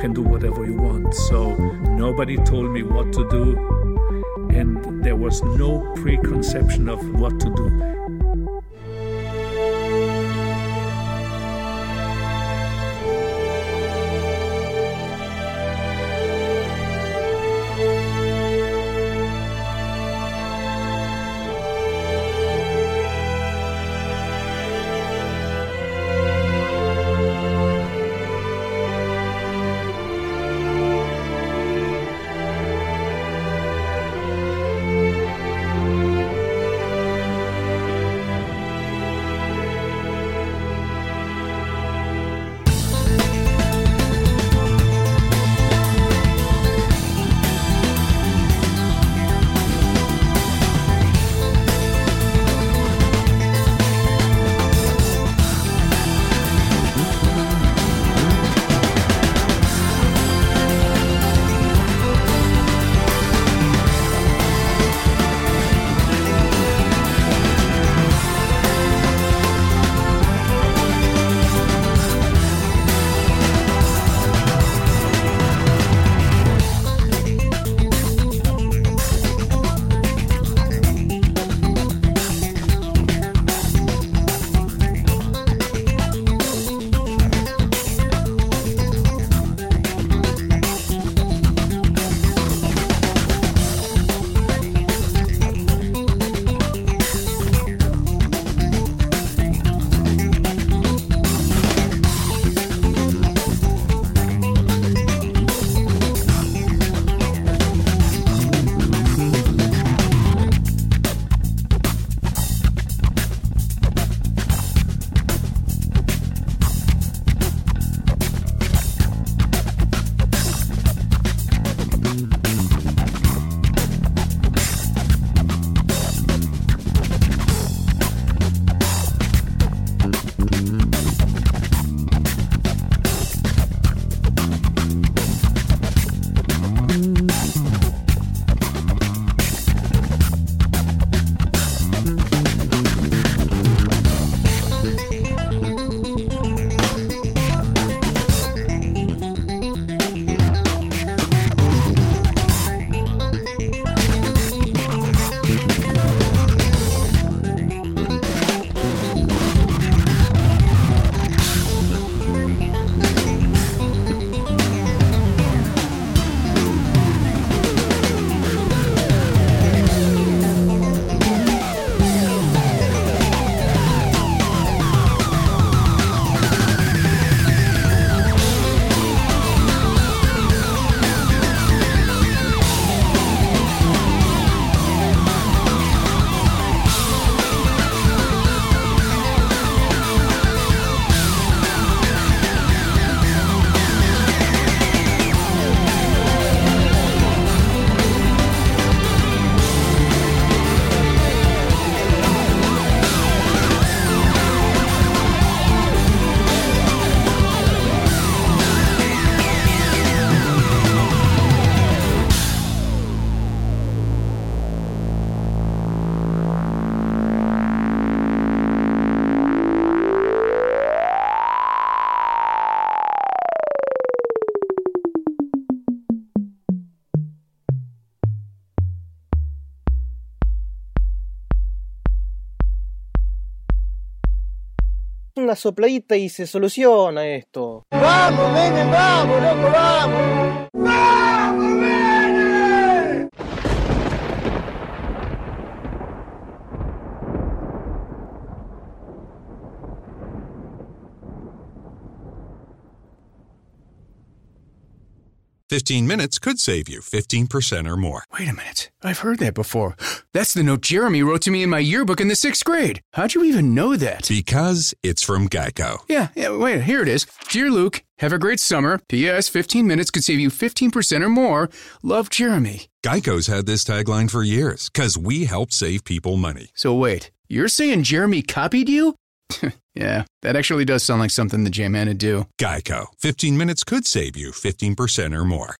Can do whatever you want. So nobody told me what to do, and there was no preconception of what to do. Una sopladita y se soluciona esto. ¡Vamos, nene, vamos, loco, vamos! ¡Vamos, 15 minutes could save you 15% or more. Wait a minute. I've heard that before. That's the note Jeremy wrote to me in my yearbook in the sixth grade. How'd you even know that? Because it's from Geico. Yeah, yeah wait, here it is. Dear Luke, have a great summer. P.S. 15 minutes could save you 15% or more. Love, Jeremy. Geico's had this tagline for years because we help save people money. So wait, you're saying Jeremy copied you? yeah, that actually does sound like something the J Man would do. Geico. 15 minutes could save you 15% or more.